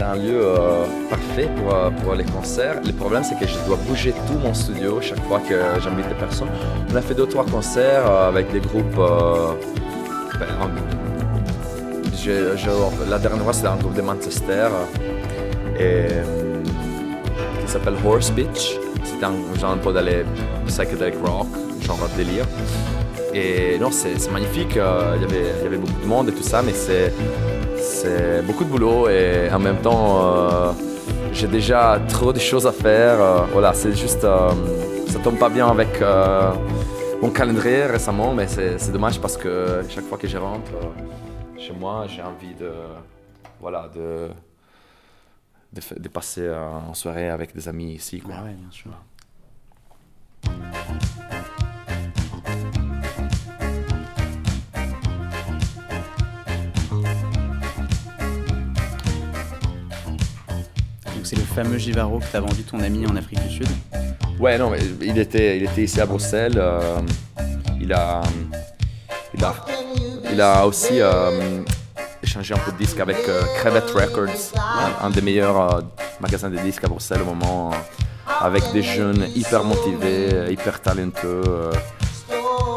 un lieu euh, parfait pour, euh, pour les concerts. Le problème, c'est que je dois bouger tout mon studio chaque fois que j'invite des personnes. On a fait deux trois concerts euh, avec des groupes. euh, ben, en- je- je- la dernière fois, c'était un groupe de Manchester et, qui s'appelle Horse Beach. C'était un genre un peu d'aller psychedelic rock, genre délire. Et non, c'est, magnifique. euh, Il y avait- il y avait beaucoup de monde et tout ça, mais c'est c'est beaucoup de boulot et en même temps, euh, j'ai déjà trop de choses à faire. euh, voilà, c'est juste, euh, ça tombe pas bien avec mon calendrier récemment, mais c'est dommage parce que chaque fois que je rentre chez moi, j'ai envie de, voilà, de, de, passer en soirée avec des amis ici. Quoi.
Bah ouais, bien sûr. C'est le fameux Givaro que t'as vendu ton ami en Afrique du Sud.
Ouais, non, il était, ici à Bruxelles. euh, il, a, aussi euh, échangé un peu de disques avec euh, Crevette Records, un, des meilleurs euh, magasins de disques à Bruxelles au moment, avec des jeunes hyper motivés, hyper talentueux. euh.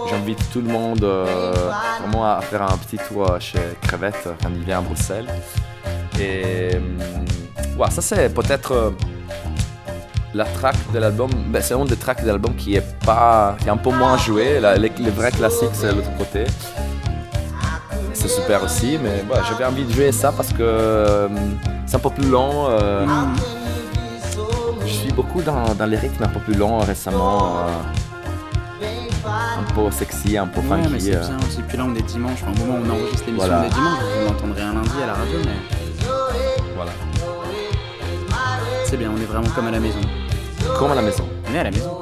J'invite tout le monde euh, vraiment à faire un petit tour chez Crevette quand il vient à Bruxelles. Et euh, ouais, ça c'est peut-être la track de l'album, ben, c'est un des tracks de l'album qui est pas, qui est un peu moins joué. La- les, vrais classiques c'est l'autre côté. C'est super aussi, mais j'avais envie de jouer ça parce que c'est un peu plus long. Beaucoup dans, dans les rythmes un peu plus longs récemment. euh, un peu sexy, un peu
Ouais,
funky.
mais c'est
euh.
bien aussi. Puis là, on est dimanche. Enfin, au moment où on enregistre l'émission,
Voilà.
on est dimanche. Vous l'entendrez un lundi à la radio, mais
Voilà.
c'est bien. On est vraiment comme à la maison.
Comme à la maison.
On est à la maison.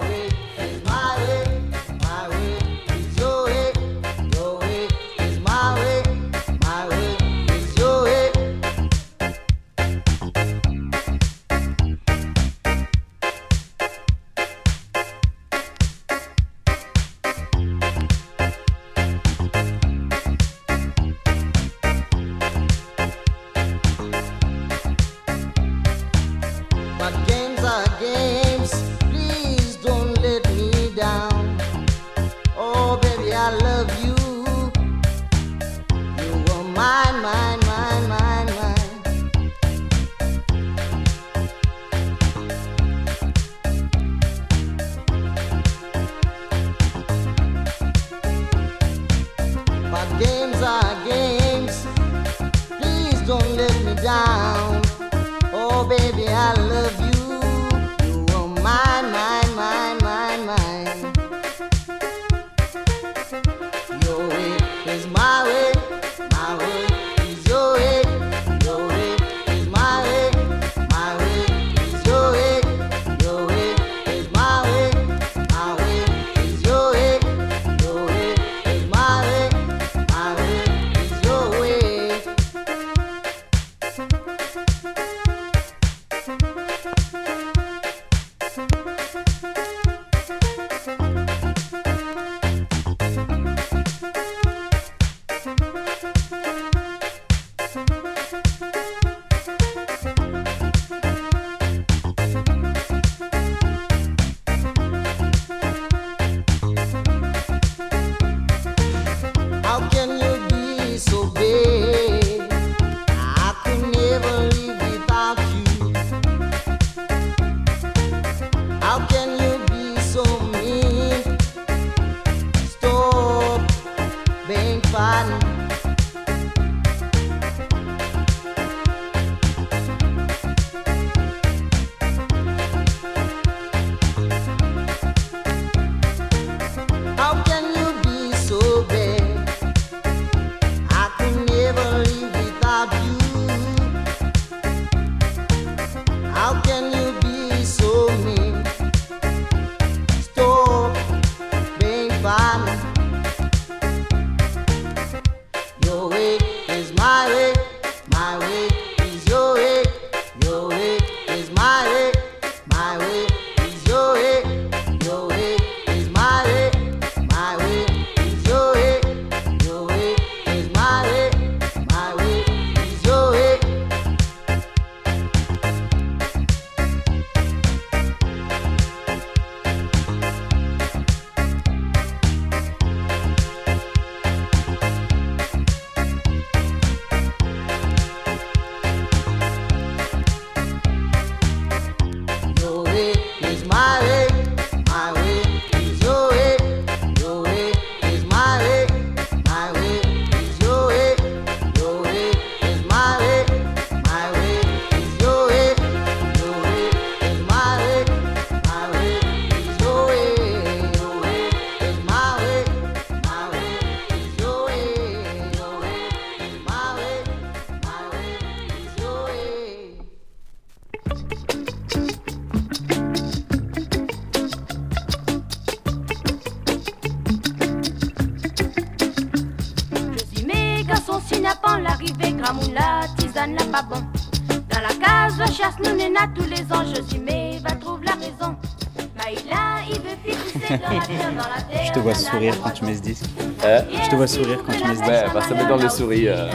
Mets ce disque.
Hein
Je te vois sourire quand tu mets ce
Ouais,
disque.
bah, ça met dans les souris. euh,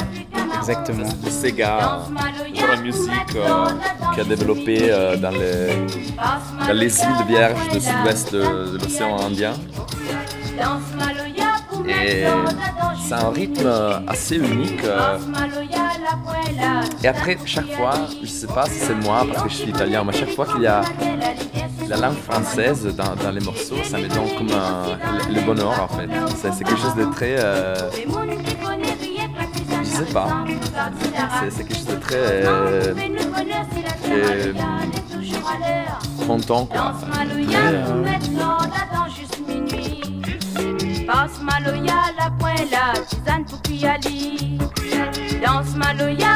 Exactement.
Sega, sur la musique euh, qui a développé euh, dans, les, dans les îles vierges du sud-ouest de, de l'océan Indien. Et c'est un rythme assez unique. euh, et après, chaque fois, je sais pas si c'est moi parce que je suis italien, mais chaque fois qu'il y a la langue française dans, dans les morceaux, ça me donne comme un, le, le bonheur en fait. C'est quelque chose de très. euh, je sais pas. C'est quelque chose de très. euh, euh, content quoi.
Passe Maloya, la poêla, tisane. Danse Maloya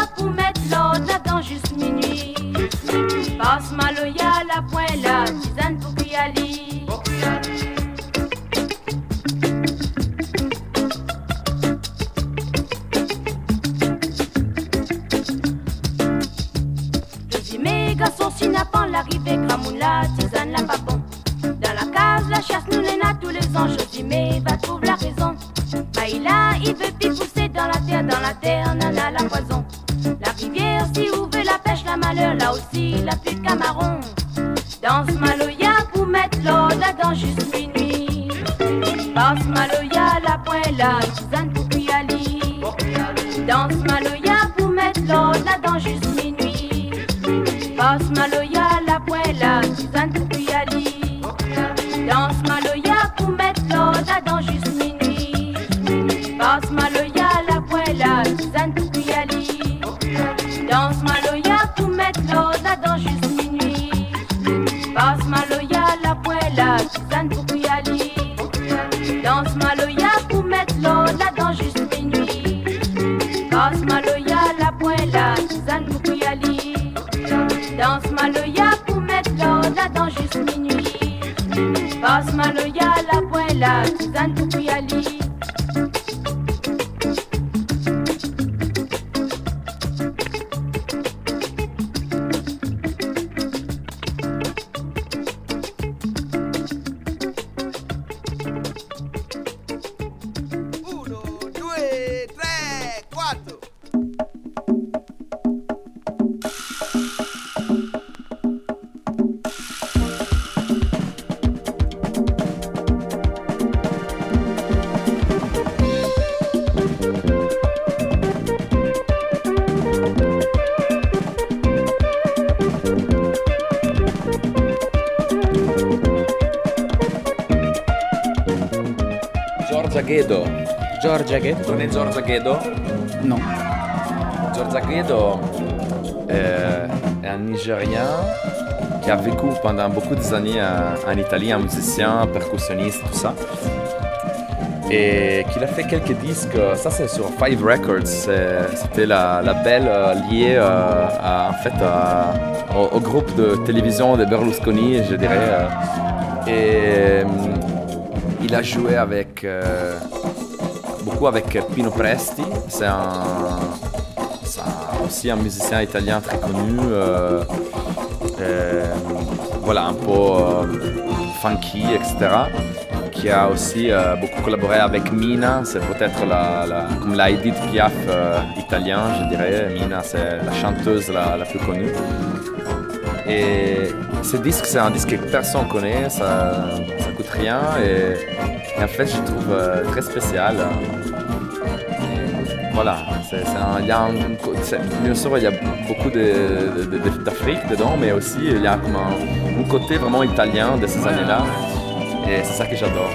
Ghetto
Non è Giorgia Ghedo?
Non.
Giorgia Ghedo euh, est un Nigérien qui a vécu pendant beaucoup d'années en, en Italie, un musicien, percussionniste, tout ça. Et qu'il a fait quelques disques, ça c'est sur Five Records, c'était la, la belle euh, liée euh, à, en fait, à- au, au groupe de télévision de Berlusconi, je dirais. euh. et euh, il a joué avec, euh, avec Pino Presti, c'est un, aussi un musicien italien très connu. euh, euh, voilà, un peu euh, funky, etc. Qui a aussi beaucoup collaboré avec Mina, c'est peut-être la, la- comme la Edith Piaf italien, je dirais. Mina, c'est la chanteuse la, plus connue. Et ce disque, c'est un disque que personne connaît, ça, ça coûte rien et, en fait, je trouve très spécial. Voilà, il y a un, bien sûr, il y a beaucoup de- de- de- d'Afrique dedans, mais aussi il y a comme un, un côté vraiment italien de ces années-là. Et c'est ça que j'adore.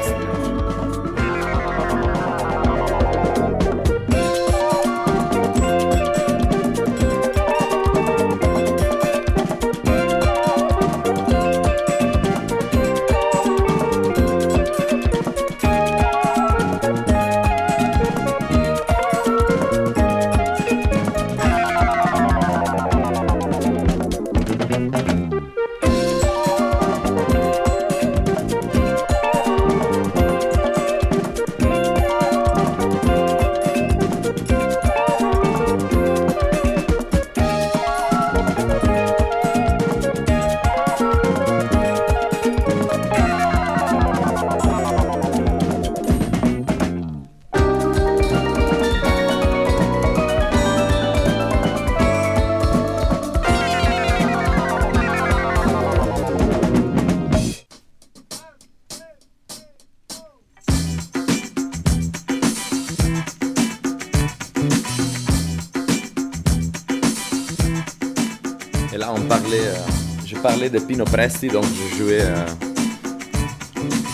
Pino Presti, donc je jouais euh,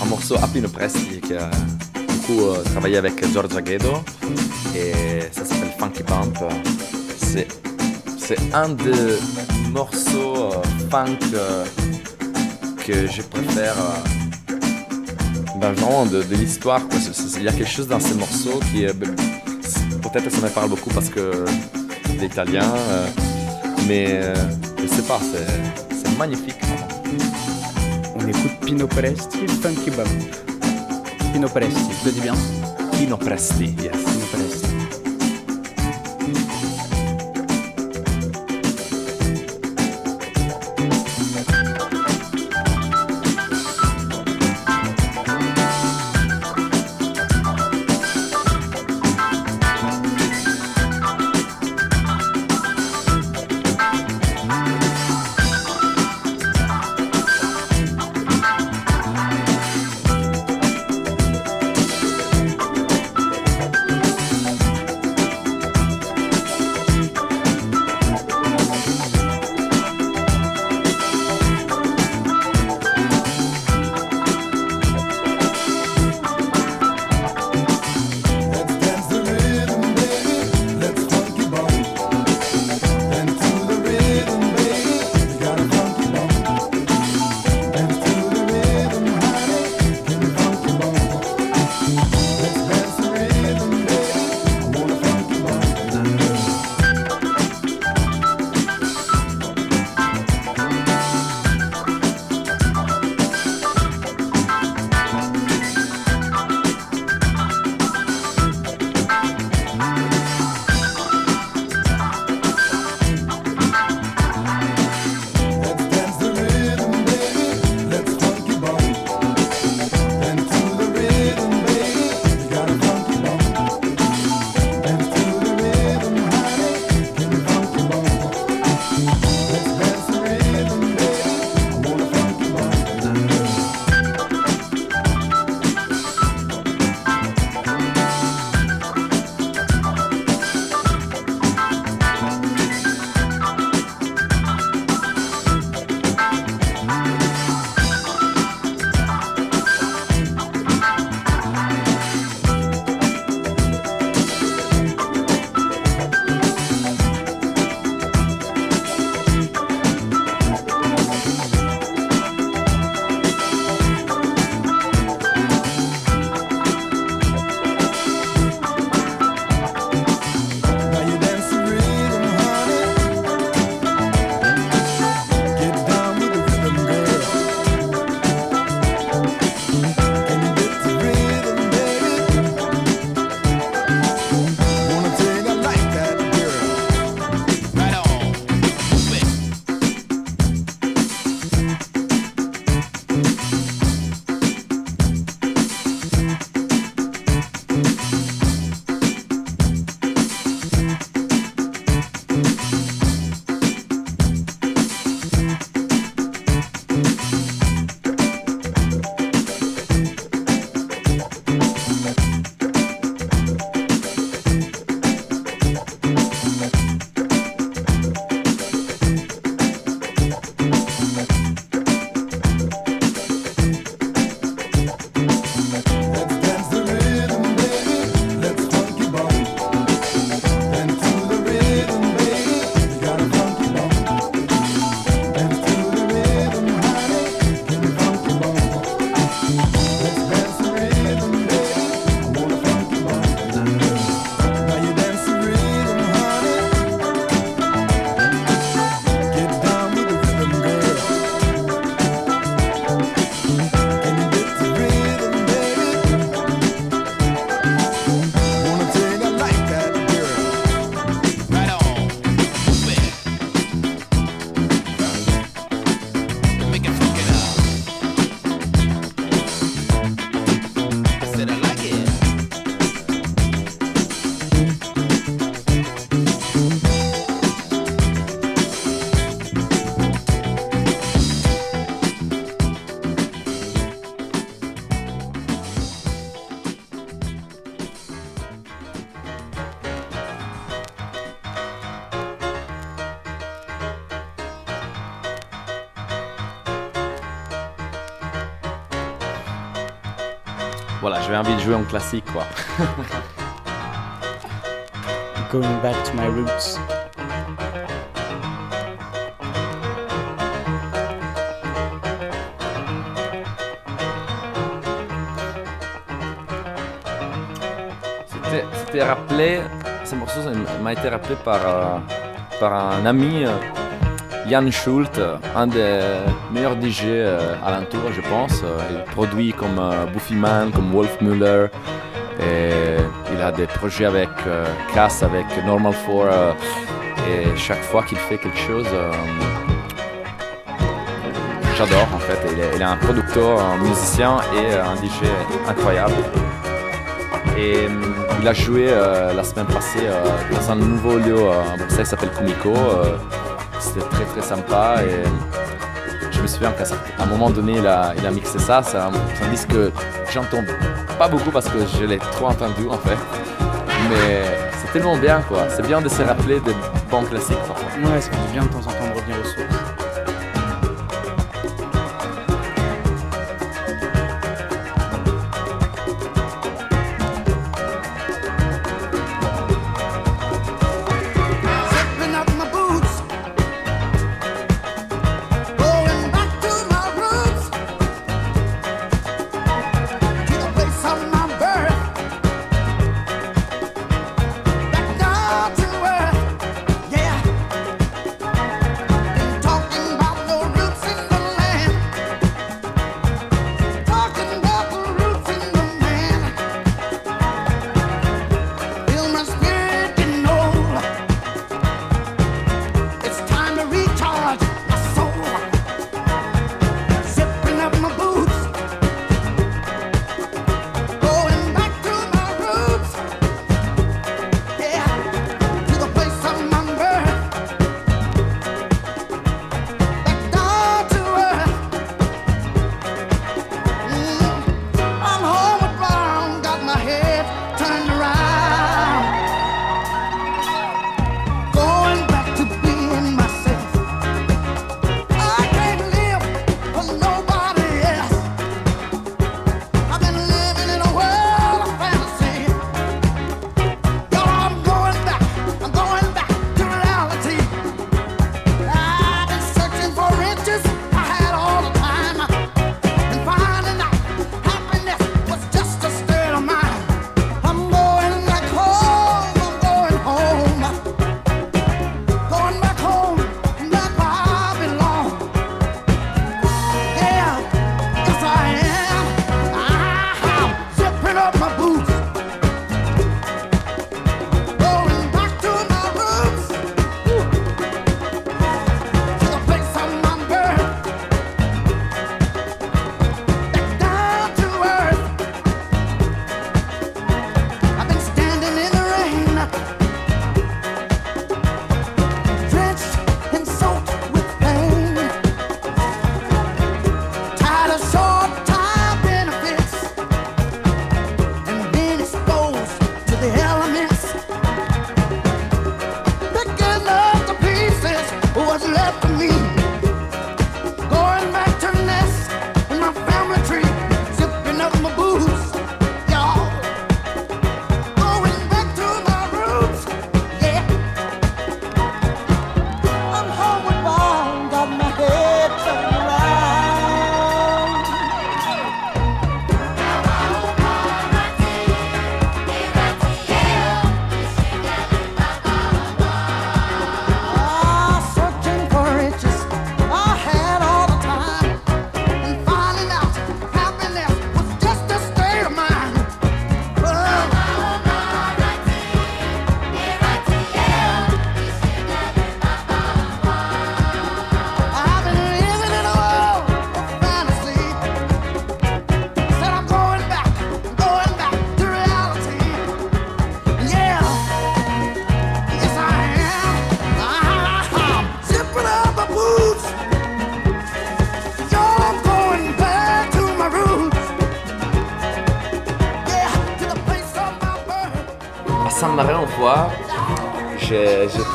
un morceau à Pino Presti qui a beaucoup euh, travaillé avec George Aguedo. Et ça s'appelle Funky Bump. C'est, c'est un des morceaux euh, funk que je préfère. ben, vraiment de, de l'histoire. quoi. Il y a quelque chose dans ces morceaux qui ben, Peut-être ça me parle beaucoup parce que l'italien, mais je sais pas, c'est.
On écoute Pino Presti, Funky Bump. Pino Presti, je le dis bien
Pino Presti, yes. jouer en classique, quoi.
Going back to my roots.
C'était rappelé, ce morceau m'a été rappelé par, euh, par un ami. Euh, Jan Schult, un des meilleurs DJ euh, alentour, je pense. Euh, il produit comme euh, Buffy Man, comme Wolf Müller. Il a des projets avec Cass, avec Normal 4. et chaque fois qu'il fait quelque chose, j'adore en fait. Il est, un producteur, un musicien et un DJ incroyable. Et il a joué la semaine passée dans un nouveau lieu à Bruxelles qui s'appelle Kumiko c'était très très sympa. Et je me souviens qu'à un moment donné, il a, il a mixé ça. C'est un, disque que j'entends pas beaucoup parce que je l'ai trop entendu en fait. Mais c'est tellement bien quoi. C'est bien de se rappeler des bons classiques parfois.
Ouais, bien de temps en temps.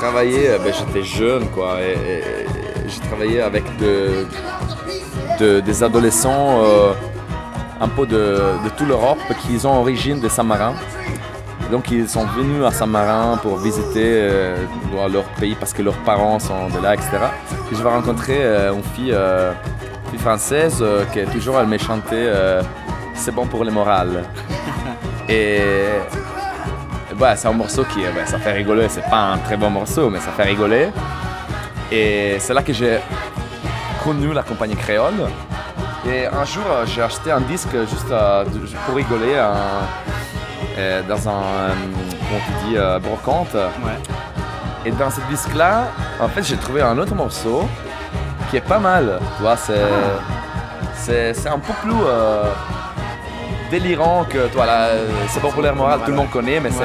travaillé, euh, ben, j'étais jeune quoi, et, j'ai travaillé avec des adolescents euh, un peu de, toute l'Europe qui ont origine de Saint-Marin. Donc ils sont venus à Saint-Marin pour visiter euh, leur pays parce que leurs parents sont de là, etc. Je vais rencontrer une, fille, française qui toujours elle m'a chanté C'est bon pour le morales ouais, c'est un morceau qui ouais, ça fait rigoler. C'est pas un très bon morceau, mais ça fait rigoler. Et c'est là que j'ai connu la compagnie créole. Et un jour, euh, j'ai acheté un disque juste euh, pour rigoler un- euh, dans un, comment tu dis, brocante.
Ouais.
Et dans ce disque-là, en fait, j'ai trouvé un autre morceau qui est pas mal. Tu vois, c'est, c'est, c'est un peu plus euh, délirant que toi. Là, c'est populaire moral, tout le monde connaît, mais c'est,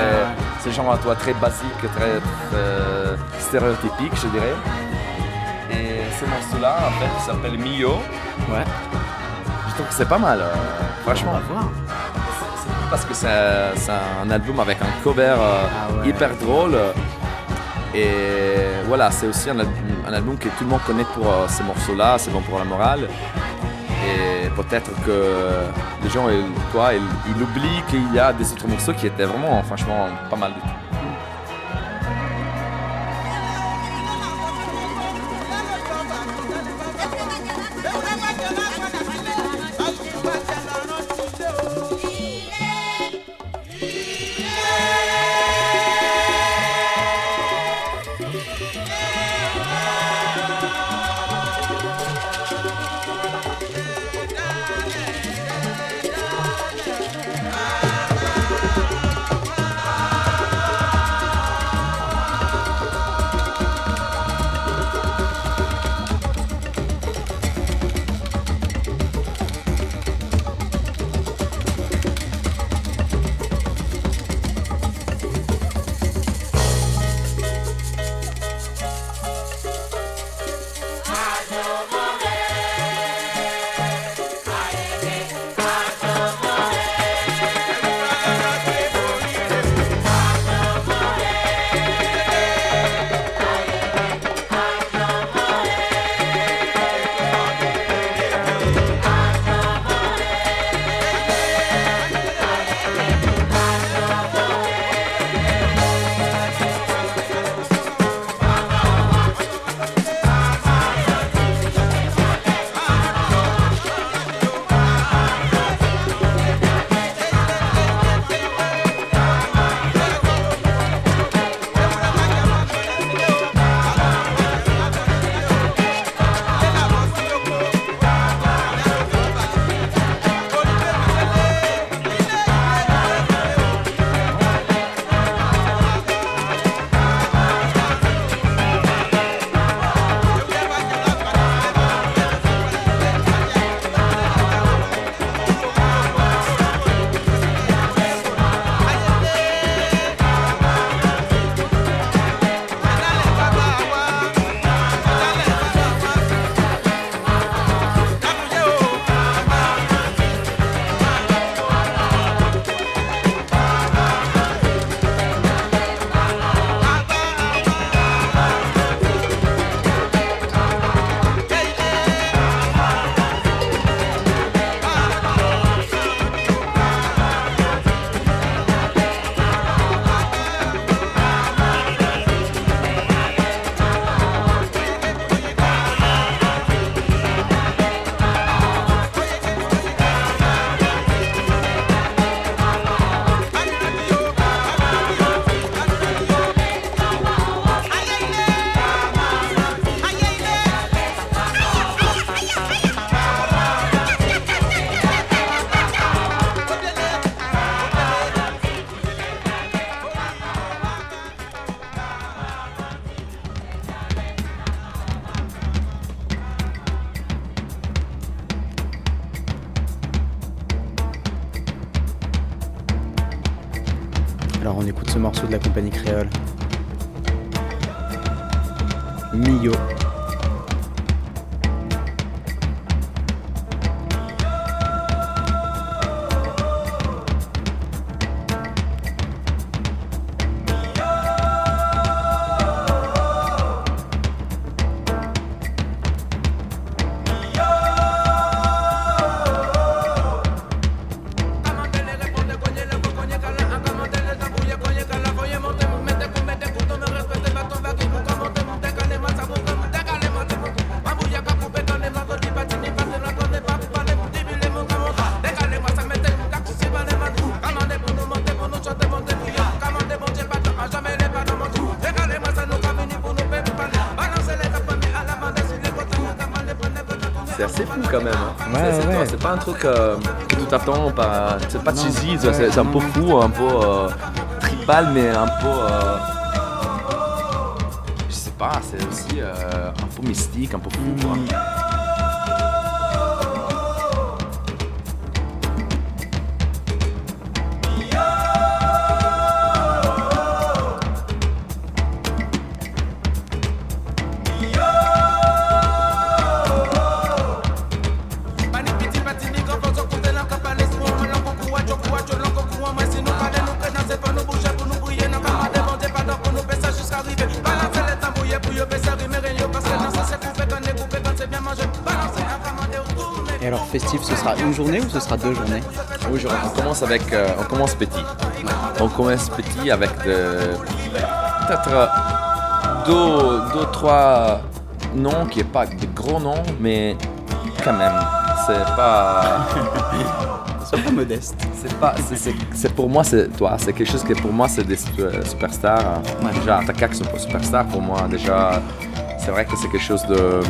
c'est genre toi très basique, très euh, stéréotypique, je dirais. Et ce morceau-là, en fait, il s'appelle Mio.
Ouais.
Je trouve que c'est pas mal, euh, franchement.
On va voir.
Parce que c'est, un album avec un cover euh,
Ah ouais.
hyper drôle. Et voilà, c'est aussi un album que tout le monde connaît pour euh, ces morceaux-là, c'est bon pour la morale. Peut-être que les gens, ils, ils oublient qu'il y a des autres morceaux qui étaient vraiment, franchement, pas mal du tout.
De la compagnie
truc euh, que tu t'attends, pas- c'est pas cheesy, c'est un peu fou, un peu euh, tribal, mais un peu. euh, je sais pas, c'est aussi euh, un peu mystique, un peu fou. quoi.
Et alors, festif, ce sera une journée ou ce sera deux journées
Aujourd'hui, on commence avec, euh, on commence petit. On commence petit avec de- peut-être euh, deux, deux, trois noms qui n'est pas des gros noms, mais quand même, c'est pas,
Sois pas modeste.
c'est pas, c'est- c'est c'est pour moi, c'est toi, c'est quelque chose que pour moi c'est des euh, superstars.
Ouais.
Déjà, Attaquac sont pas superstars pour moi. Déjà, c'est vrai que c'est quelque chose de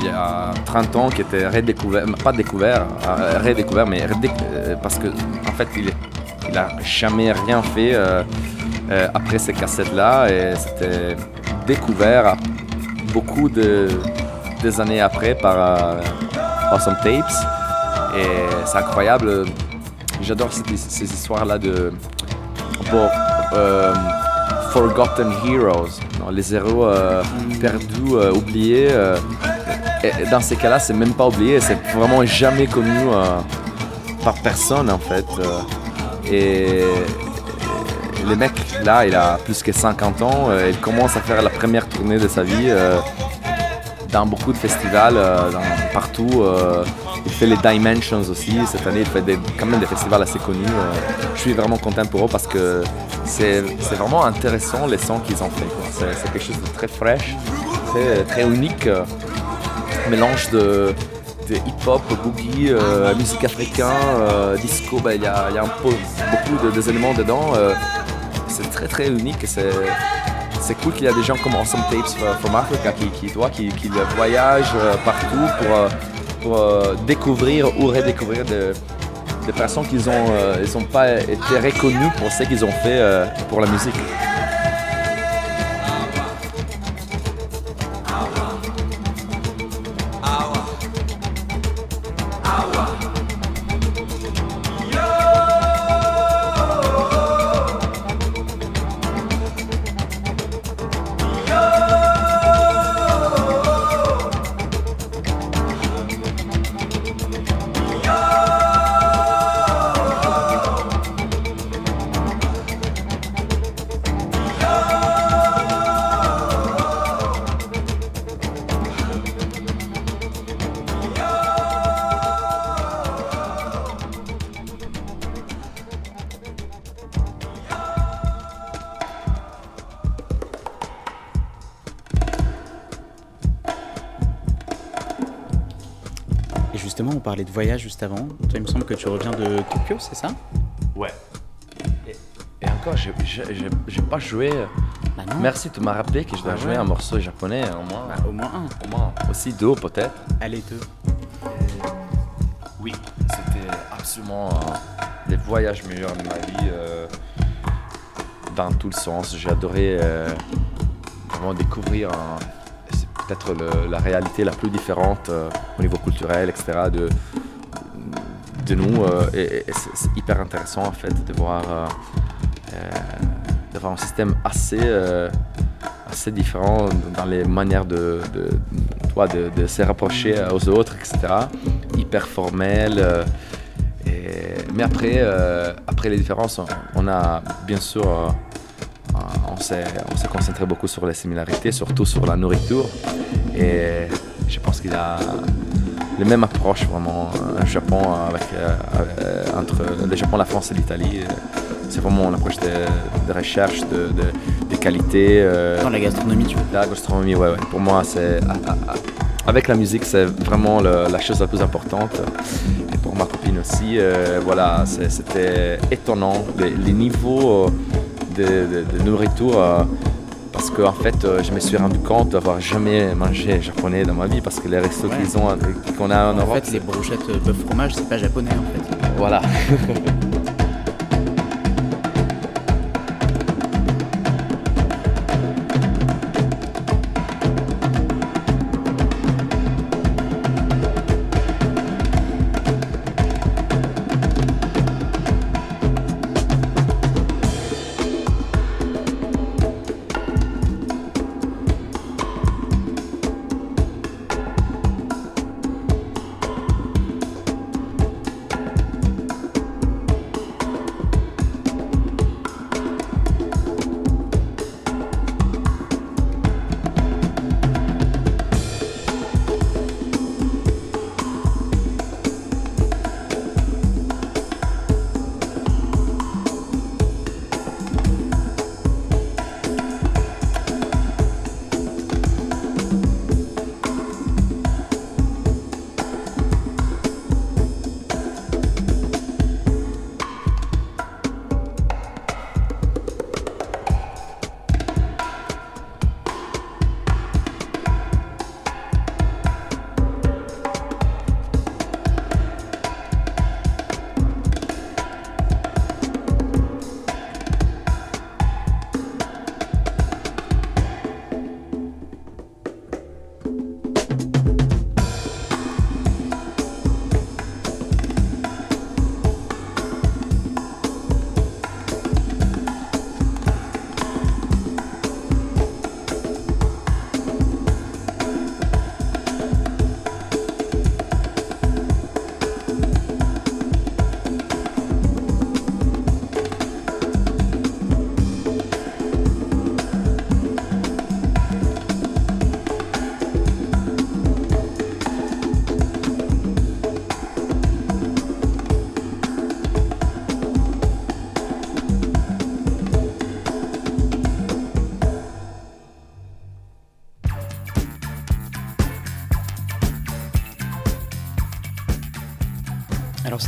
il y a 30 ans qui était redécouvert, pas découvert, euh, redécouvert, mais euh, parce que en fait il, il a jamais rien fait euh, après ces cassettes-là et c'était découvert beaucoup de, des années après par Awesome Tapes et c'est incroyable. J'adore ces, histoires-là de Forgotten Heroes, les héros perdus, oubliés. Euh, dans ces cas-là, c'est même pas oublié, c'est vraiment jamais connu euh, par personne en fait. euh. et, le mec, là, il a plus que 50 ans, il commence à faire la première tournée de sa vie dans beaucoup de festivals, partout. il fait les Dimensions aussi, cette année, il fait quand même des festivals assez connus. je suis vraiment content pour eux parce que c'est vraiment intéressant les sons qu'ils ont fait. C'est quelque chose de très fraîche, très unique. Mélange de, hip-hop, boogie, euh, musique africaine, euh, disco, ben, il y, a, beaucoup de, des éléments dedans. euh, c'est très très unique c'est, c'est cool qu'il y a des gens comme Awesome Tapes from Africa qui, qui, qui, qui voyagent partout pour, pour découvrir ou redécouvrir de- des personnes qui n'ont pas été reconnues pour ce qu'ils ont fait pour la musique.
Parlait de voyage juste avant. Toi, il me semble que tu reviens de Tokyo, c'est ça?
Ouais. Et, et encore, j'ai, pas joué.
Bah.
Merci, tu m'as rappelé que je dois
Ah
jouer
ouais.
un morceau japonais au moins.
Bah, au moins un.
Au moins aussi deux peut-être.
Allez, deux.
Oui, c'était absolument les voyages meilleurs de ma vie euh, dans tout le sens. J'ai adoré euh, vraiment découvrir c'est le- la réalité la plus différente euh, au niveau culturel, etc. de, de nous. euh, et c'est hyper intéressant en fait de voir, euh, euh, d'avoir un système assez, assez différent dans les manières de, de, de, de se rapprocher aux autres, etc. Hyper formel. mais après, après les différences, on, a bien sûr, s'est on s'est concentré beaucoup sur les similarités, surtout sur la nourriture. Et je pense qu'il y a la même approche vraiment un Japon avec, euh, euh, entre le Japon, la France et l'Italie. C'est vraiment une approche de, de recherche, de, de, de qualité. euh,
Dans la gastronomie, tu veux
la gastronomie, ouais, ouais. Pour moi, c'est ah, ah, ah. avec la musique, c'est vraiment le- la chose la plus importante. Et pour ma copine aussi, euh, voilà, c'était étonnant les, les niveaux euh, de, de- de nourriture. euh, parce que en fait, euh, je me suis rendu compte d'avoir jamais mangé japonais dans ma vie parce que les restos
Ouais.
qu'ils ont, euh, qu'on a en
En
Europe,
fait, les brochettes bœuf fromage, c'est pas japonais en fait.
voilà.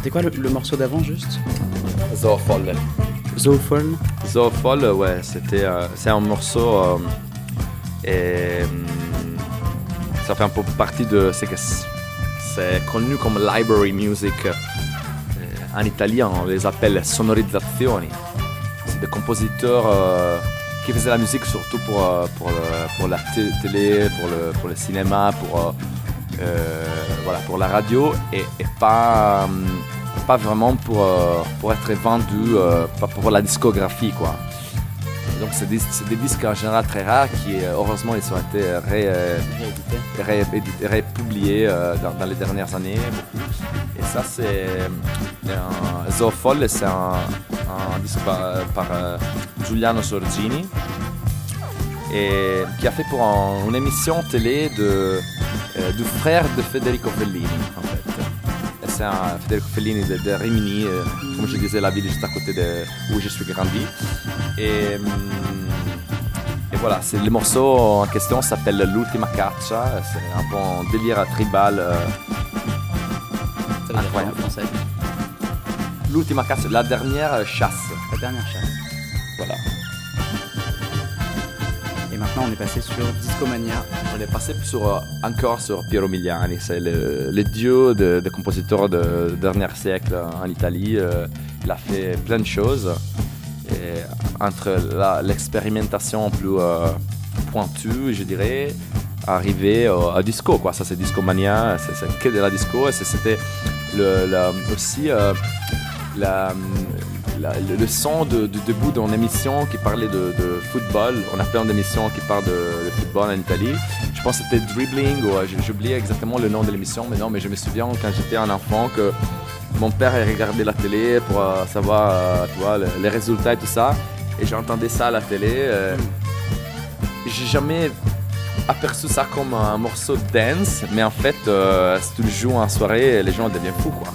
c'était quoi le, le morceau d'avant juste?
Zoofol.
Zoofol
Zoofol, ouais, c'était, euh, c'est un morceau euh, et hum, ça fait un peu partie de, c'est connu comme library music. euh, en italien, on les appelle sonorizzazioni. C'est des compositeurs qui faisaient la musique surtout pour, pour, le- pour la té- télé, pour le, pour le cinéma, pour, euh, voilà, pour la radio et, et pas, hum, vraiment pour, euh, pour être vendu, euh, pour la discographie. Quoi. Donc c'est des, des disques en général très rares qui, euh, heureusement, ils ont été ré, euh,
réédité.
réédité- républié euh, dans, dans les dernières années. Et ça, c'est un c'est un, disque par, Giuliano Sorgini et qui a fait pour un- une émission télé de, du frère de Federico Fellini. Et C'est un Federico Fellini de, de Rimini, euh, comme je disais, la ville juste à côté de où je suis grandi. Et, et voilà, c'est le morceau en question s'appelle L'ultima caccia, c'est un peu un délire tribal. euh,
Ça veut dire quoi en
Incroyable.
français?
L'ultima caccia, la dernière chasse.
La dernière chasse.
Voilà.
On est passé sur Discomania.
On est passé sur, euh, encore sur Piero Migliani, c'est le, le dieu de, compositeurs du dernier siècle en Italie. Euh, il a fait plein de choses. Entre l'expérimentation plus euh, pointue, je dirais, arriver au- à disco. Quoi. Ça, c'est Discomania, c'est, que de la disco. C'était aussi la- le, son de- du début d'une émission qui parlait de, de football. On a plein d'émissions qui parlent de, de football en Italie. Je pense que c'était Dribbling, ou euh, oublié exactement le nom de l'émission, mais non, mais je me souviens quand j'étais un enfant que mon père regardait la télé pour euh, savoir euh, tu vois, le- les résultats et tout ça. Et j'entendais ça à la télé. j'ai jamais aperçu ça comme un morceau de dance, mais en fait, si tu le joues en soirée, les gens deviennent fous, quoi.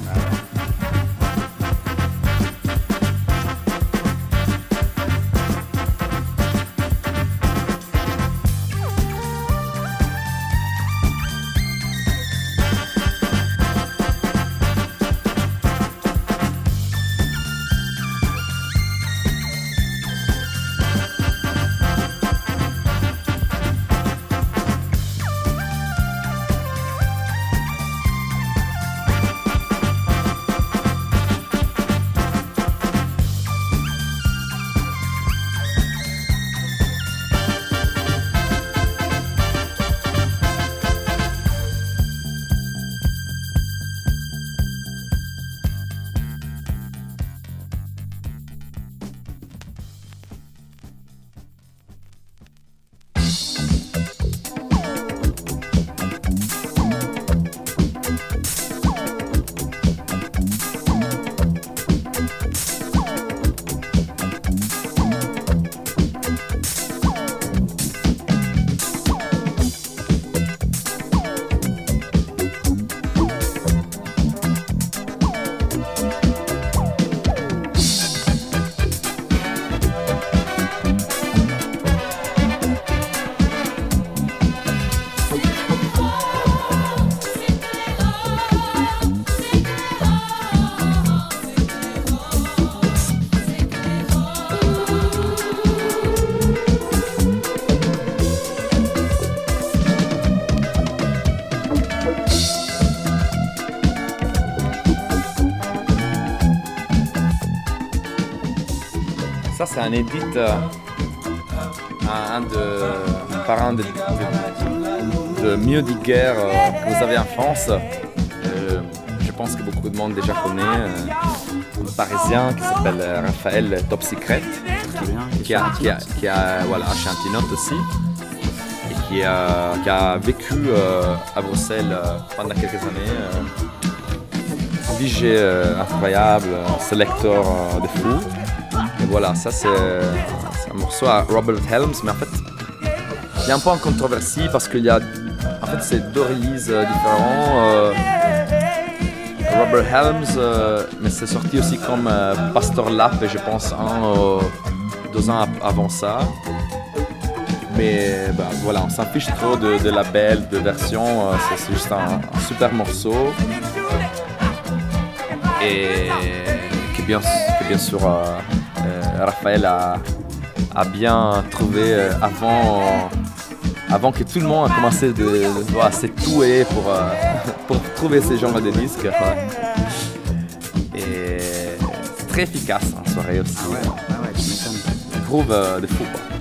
Un edit, euh, un, un de, un de, de, de Guerre euh, que vous avez en France. Euh, je pense que beaucoup de monde déjà connaît. un parisien qui s'appelle Raphaël Top Secret, qui a, qui a, qui a voilà, chez Antinote aussi, et qui a, qui a vécu à Bruxelles pendant quelques années. euh, DJ incroyable, un sélecteur de fou. Voilà, ça c'est un morceau à Robert Helms, mais en fait, il y a un peu en controversie parce qu'il y a, en fait, c'est deux releases euh, différents. euh, Robert Helms, euh, mais c'est sorti aussi comme Pastor Lap, et je pense un, deux ans avant ça. Mais bah, voilà, on s'en fiche trop de, de label, de version, c'est- juste un, super morceau. Et bien, que bien sûr Raphaël a, a bien trouvé euh, avant, avant que tout le monde a commencé de, de voilà, s'étouer pour, euh, pour trouver ces genres de disques. ouais. Et c'est très efficace en soirée aussi.
Ah ouais, ouais.
Groove euh, de fou. quoi.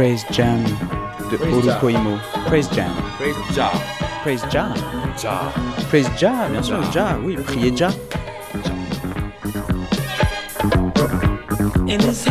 Praise Jam de. Orukoimo. Praise Jam.
Praise Jah.
Praise Jah.
Jah.
Praise Jah, bien sûr, Jah, oui, priez Jah.
in his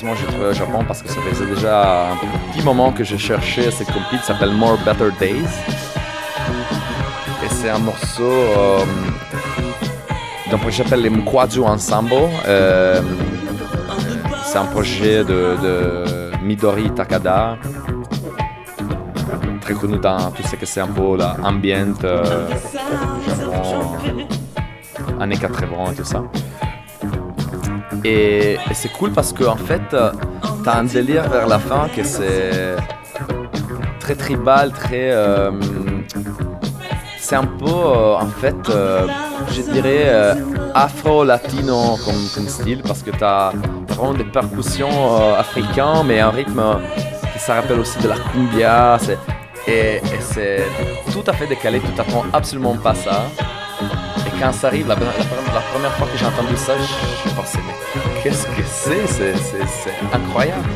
que heureusement j'ai trouvé au Japon parce que ça faisait déjà un petit moment que j'ai cherché cette compil s'appelle More Better Days. Et c'est un morceau euh, d'un projet qui s'appelle les Mkwaju Ensemble. Euh, c'est un projet de, de Midori Takada, très connu dans tout ce que c'est un peu l'ambient euh, Japon, années 80 et tout ça. Et, c'est cool parce que en fait, euh, t'as un délire vers la fin que c'est très tribal, très. euh, c'est un peu, euh, en fait, je dirais afro-latino comme, style parce que t'as vraiment des percussions africaines, mais un rythme qui ça rappelle aussi de la cumbia. Et, et c'est tout à fait décalé, tu t'attends absolument pas ça. Et quand ça arrive, la, première fois que j'ai entendu ça, je qu'est-ce que c'est? C'est- incroyable.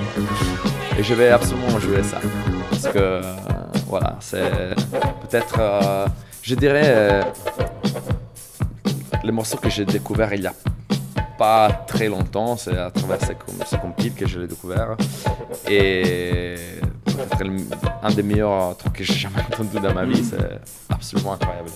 Et je vais absolument jouer ça. Parce que, voilà, c'est peut-être, euh, je dirais, euh, les morceaux que j'ai découverts il y a pas très longtemps, c'est à travers ces, com- ces compiles que je l'ai découvert. Et peut-être le- un des meilleurs trucs que j'ai jamais entendu dans ma vie, c'est absolument incroyable.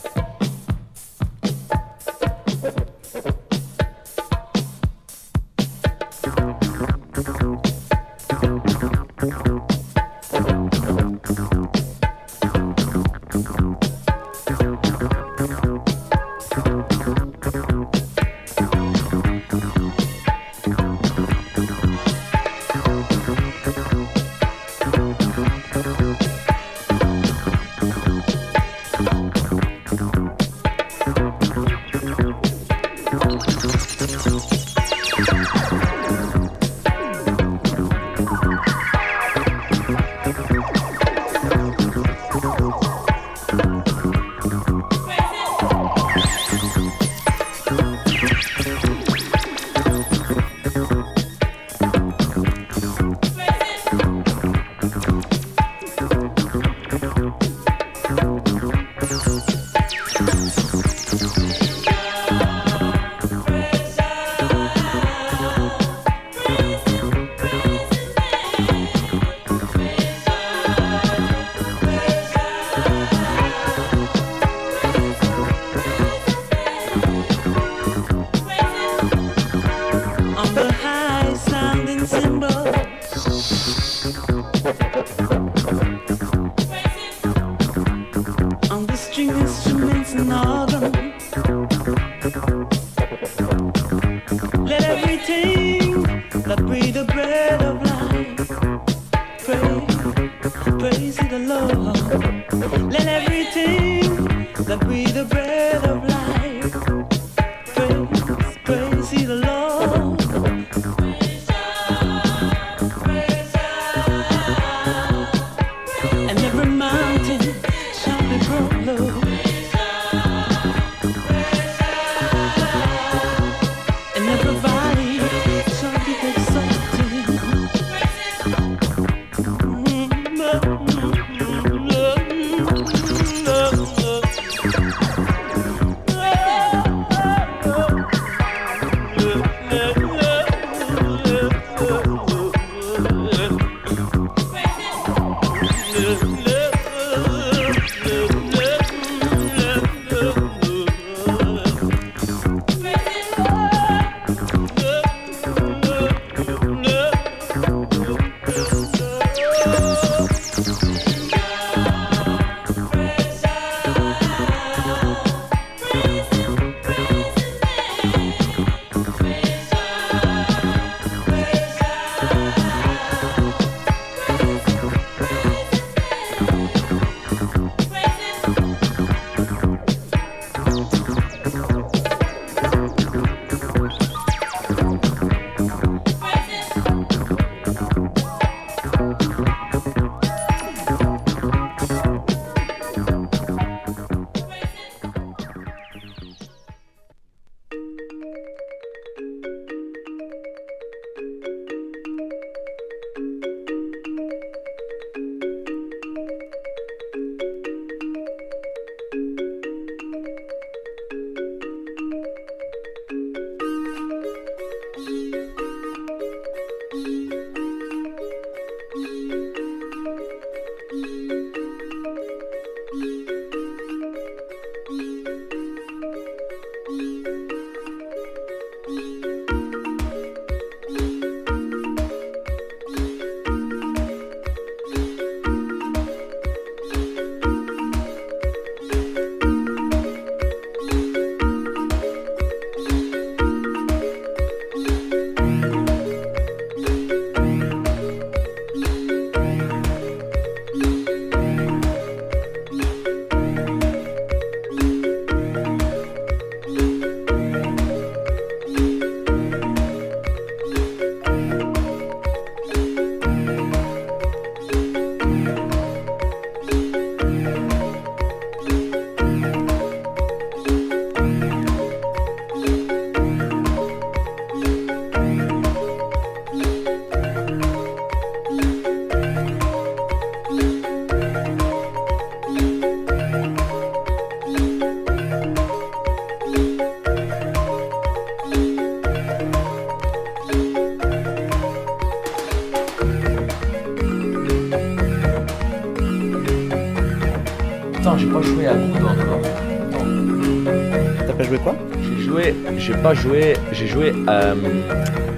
Joué, j'ai joué euh,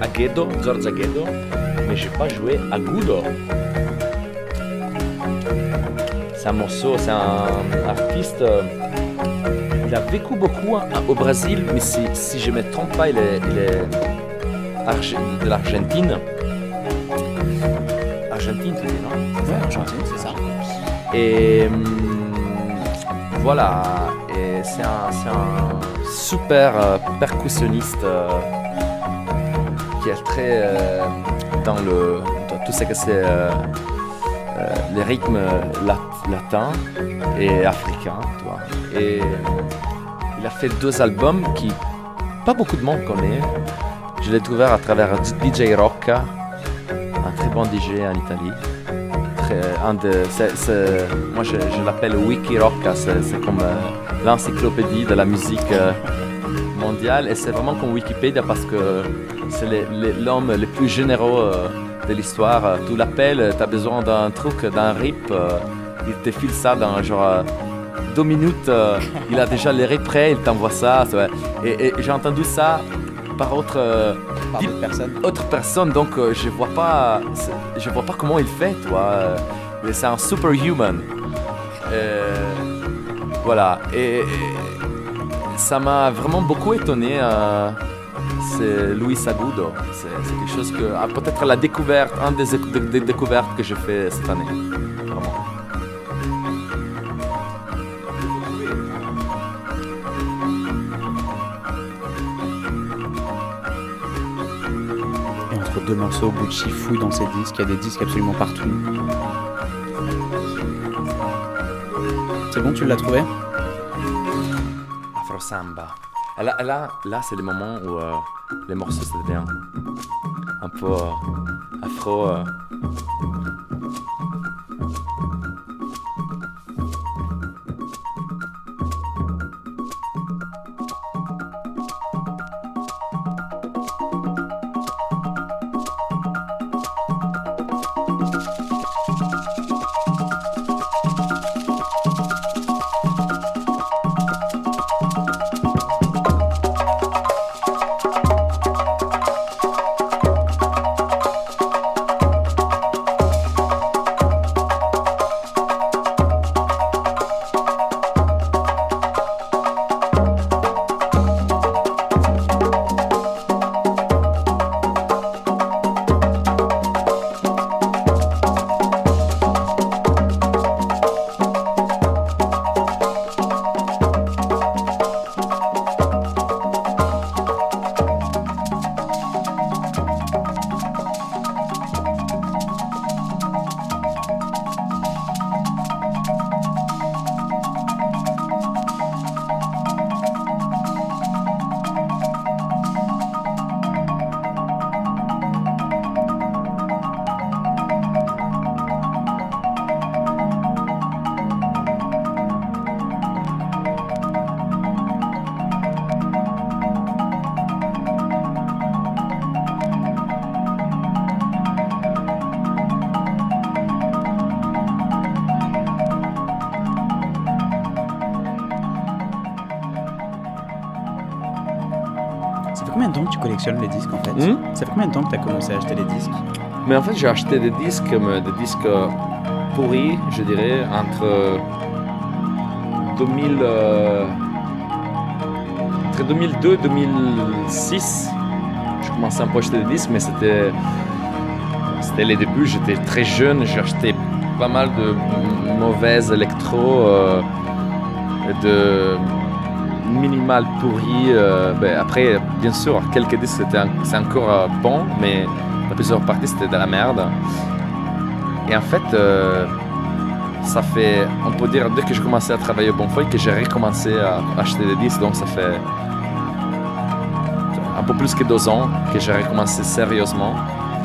à Guedo, Zorza Guedo, mais j'ai pas joué à Gudo. C'est un morceau, c'est un artiste. euh, il a vécu beaucoup au Brésil, mais si, si je me trompe pas, il est, il est arge- de l'Argentine. Argentine, tu dis, non?
Ouais, Argentine, c'est ça.
Et hum, voilà, et c'est un, un super euh, percussionniste euh, qui est très euh, dans, le, dans tout ce que c'est euh, les rythmes lat- latins et africains. tu vois. Et il a fait deux albums qui pas beaucoup de monde connaît. Je l'ai découvert à travers DJ Rocca, un très bon DJ en Italie moi je, l'appelle Wiki Rocka, c'est comme l'encyclopédie de la musique mondiale et c'est vraiment comme Wikipédia parce que c'est l'homme le plus généreux euh, de l'histoire. Euh, Tu l'appelles, tu as besoin d'un truc, d'un rip, euh, il te file ça dans genre deux minutes, euh, il a déjà les prêts, il t'envoie ça. Et, et j'ai entendu ça par autre euh,
Par personnes.
autre personne, donc euh, je vois pas, je vois pas comment il fait, toi. mais c'est un superhuman. Voilà. Et, et ça m'a vraiment beaucoup étonné. euh, c'est Luis Agudo. C'est quelque chose que, ah, peut-être la découverte, un des, découvertes que j'ai fait cette année. Vraiment.
Et entre deux morceaux, Gucci fouille dans ses disques, il y a des disques absolument partout. C'est bon, tu l'as trouvé?
Samba. Là, là, là c'est le moment où euh, les morceaux se deviennent un peu euh, afro.
Collectionnes les disques en fait
Hmm?
Ça fait combien de temps que tu as commencé à acheter les disques?
Mais en fait, j'ai acheté des disques, mais des disques euh, pourris, je dirais, entre 2000, euh, entre 2002 et 2006. Je commençais un peu à acheter des disques, mais c'était, c'était les débuts. J'étais très jeune, j'ai acheté pas mal de mauvaises électro, euh, de minimal pourri. euh, ben, après, bien sûr, quelques disques c'est encore euh, bon, mais la plusieurs parties c'était de la merde. Et en fait, euh, ça fait, on peut dire, dès que j'ai commencé à travailler au Bonfoy, que j'ai recommencé à acheter des disques, donc ça fait un peu plus que deux ans que j'ai recommencé sérieusement.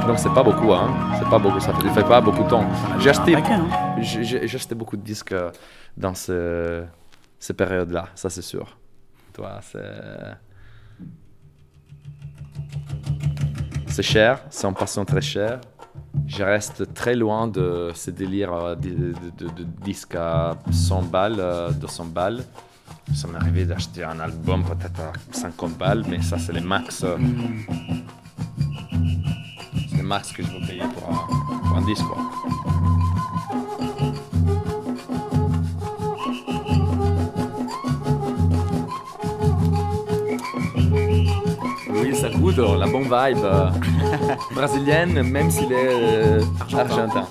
Donc c'est pas beaucoup, hein. C'est pas beaucoup, ça fait, pas beaucoup de temps. J'ai acheté,
paquet, hein.
j'ai acheté beaucoup de disques euh, dans ce, ces périodes-là, ça c'est sûr. Toi, c'est. C'est cher, c'est en passant très cher. je reste très loin de ce délire euh, de, de, de- de disque à 100 balles, euh, 200 balles. Ça m'est arrivé d'acheter un album peut-être à 50 balles, mais ça c'est les max. euh, C'est les max que je veux payer pour un, pour un disque. Quoi. Bonne vibe euh, brésilienne, même s'il est euh, argentin.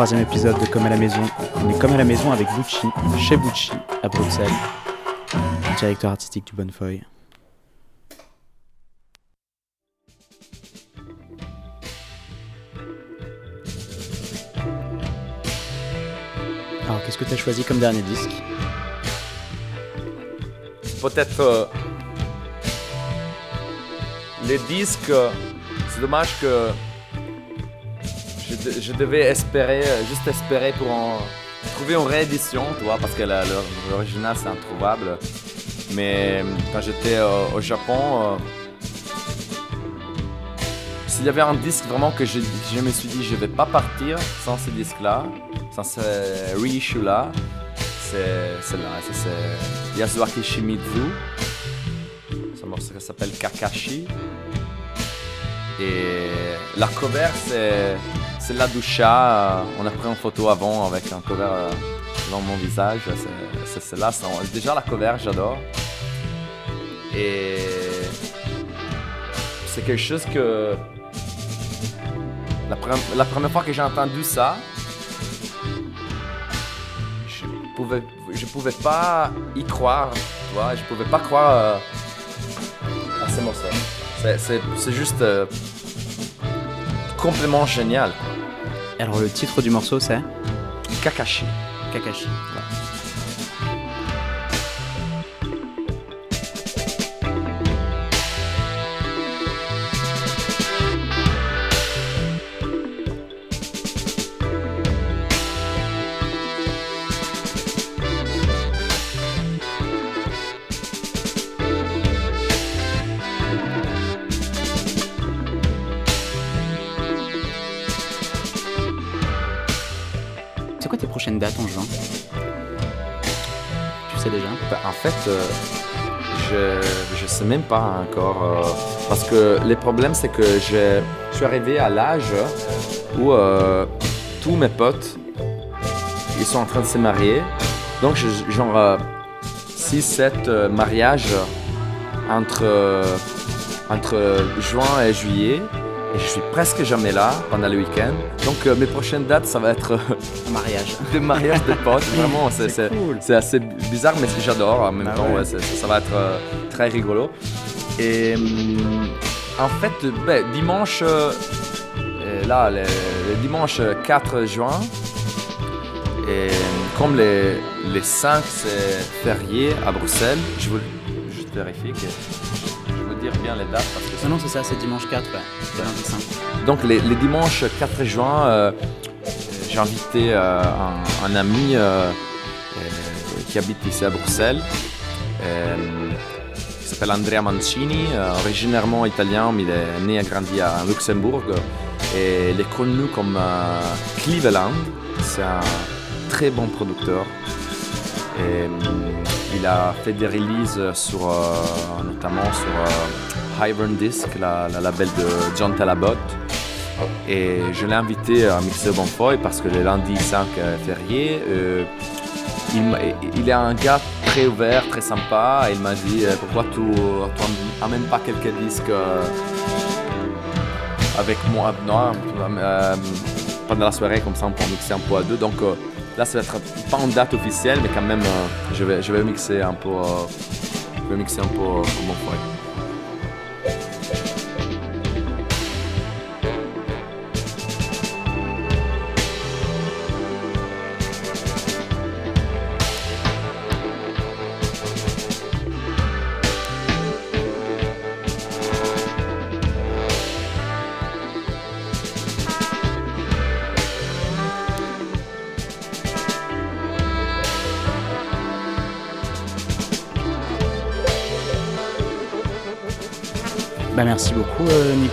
Troisième épisode de Comme à la maison. On est comme à la maison avec Bucci, chez Bucci, à Bruxelles, directeur artistique du Bonnefoy. Alors, qu'est-ce que tu as choisi comme dernier disque?
Peut-être euh, les disques, euh, c'est dommage que je, de- je devais espérer, euh, juste espérer pour en trouver une réédition, tu vois, parce que l'original c'est introuvable. Mais euh, quand j'étais euh, au Japon, s'il y avait un disque vraiment que je, je me suis dit je vais pas partir sans ce disque-là, sans ce reissue-là, c'est celle-là. C'est Yasuaki Shimizu. C'est un morceau s'appelle Kakashi. Et la cover, c'est, c'est la Dusha. On a pris une photo avant avec un cover euh, dans mon visage. C'est, celle-là. Déjà, la cover, j'adore. Et c'est quelque chose que. La, la première fois que j'ai entendu ça, je pouvais, je pouvais pas y croire, tu vois, je pouvais pas croire euh, à ces morceaux. C'est juste euh, complètement génial.
Alors, le titre du morceau, c'est
Kakashi.
Kakashi.
Dates en juin Tu sais déjà
Ben, en fait, euh, je ne sais même pas encore. euh, parce que le problème, c'est que je, je suis arrivé à l'âge où euh, tous mes potes, ils sont en train de se marier. Donc, j'ai genre 6-7 mariages entre, entre juin et juillet. Et je suis presque jamais là pendant le week-end. Donc, mes prochaines dates, ça va être
mariage.
des mariages de potes. Vraiment, c'est,
cool.
assez bizarre, mais j'adore en même
Bah
temps.
ouais.
ouais, c'est- ça va être euh, très rigolo. Et hum, en fait, ben, dimanche, euh, là, le, le dimanche 4 juin, et comme les, les 5 c'est férié à Bruxelles, je veux juste vérifier que je veux dire bien les dates parce que
Ah non, c'est ça, c'est dimanche 4, ouais. C'est lundi 5.
donc les, les dimanches 4 juin, euh, j'ai invité euh, un, ami euh, euh, qui habite ici à Bruxelles, qui s'appelle Andrea Mancini, originairement italien, mais il est né et grandi à Luxembourg. Et il est connu comme Cleveland. C'est un très bon producteur. Il a fait des releases sur, notamment sur Hybern Disc, la, la label de John Talabot. Et je l'ai invité à mixer Bonfoy parce que le lundi 5 est férié. euh, il, il est un gars très ouvert, très sympa. Et il m'a dit euh, pourquoi tu n'amènes pas quelques disques euh, avec moi non, euh, pendant la soirée, comme ça on peut mixer un peu à deux. Donc euh, là, ça va être pas en date officielle, mais quand même, euh, je, vais, je vais mixer un peu, euh, je vais mixer un peu euh, Bonfoy.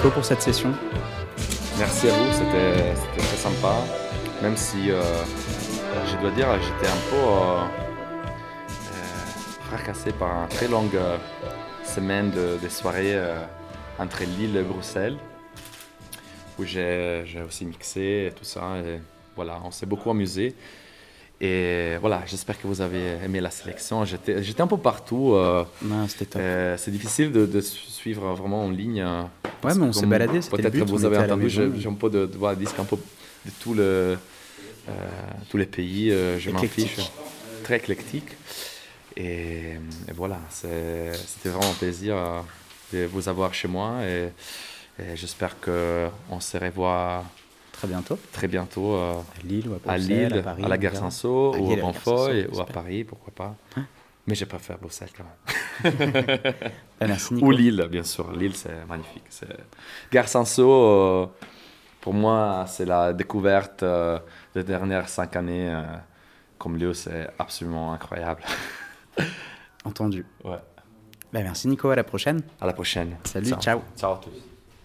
Pour cette session.
Merci à vous, c'était très sympa. Même si, euh, je dois dire, j'étais un peu euh, euh, fracassé par une très longue semaine de, de soirées entre Lille et Bruxelles, où j'ai aussi mixé et tout ça. Voilà, on s'est beaucoup amusé. Et voilà, j'espère que vous avez aimé la sélection. J'étais j'étais un peu partout. euh,
c'était top.
euh, c'est difficile de, de suivre vraiment en ligne. euh, parce
mais on s'est baladé,
Peut-être que vous avez entendu, j'ai un peu de, de, voilà, disques un peu de tout le, euh, tous les pays. je m'en fiche. Très éclectique. Et, et voilà, c'était vraiment un plaisir de vous avoir chez moi. Et, et j'espère qu'on se revoit
Très bientôt.
très bientôt euh,
À Lille ou à
à
Bruxelles,
Lille,
à Paris.
à la gare
À
ou
à Sanso,
ou à. Paris, pourquoi pas.
Hein
Mais fait à Bruxelles quand même.
Merci Nico.
Ou Lille, bien sûr. Lille, c'est magnifique. C'est- Gare Sanso, euh, pour moi, c'est la découverte euh, des dernières cinq années. euh, comme lieu, c'est absolument incroyable.
Entendu.
Ouais.
Bah merci Nico, à la prochaine.
À la prochaine.
Salut, ciao.
Ciao à tous.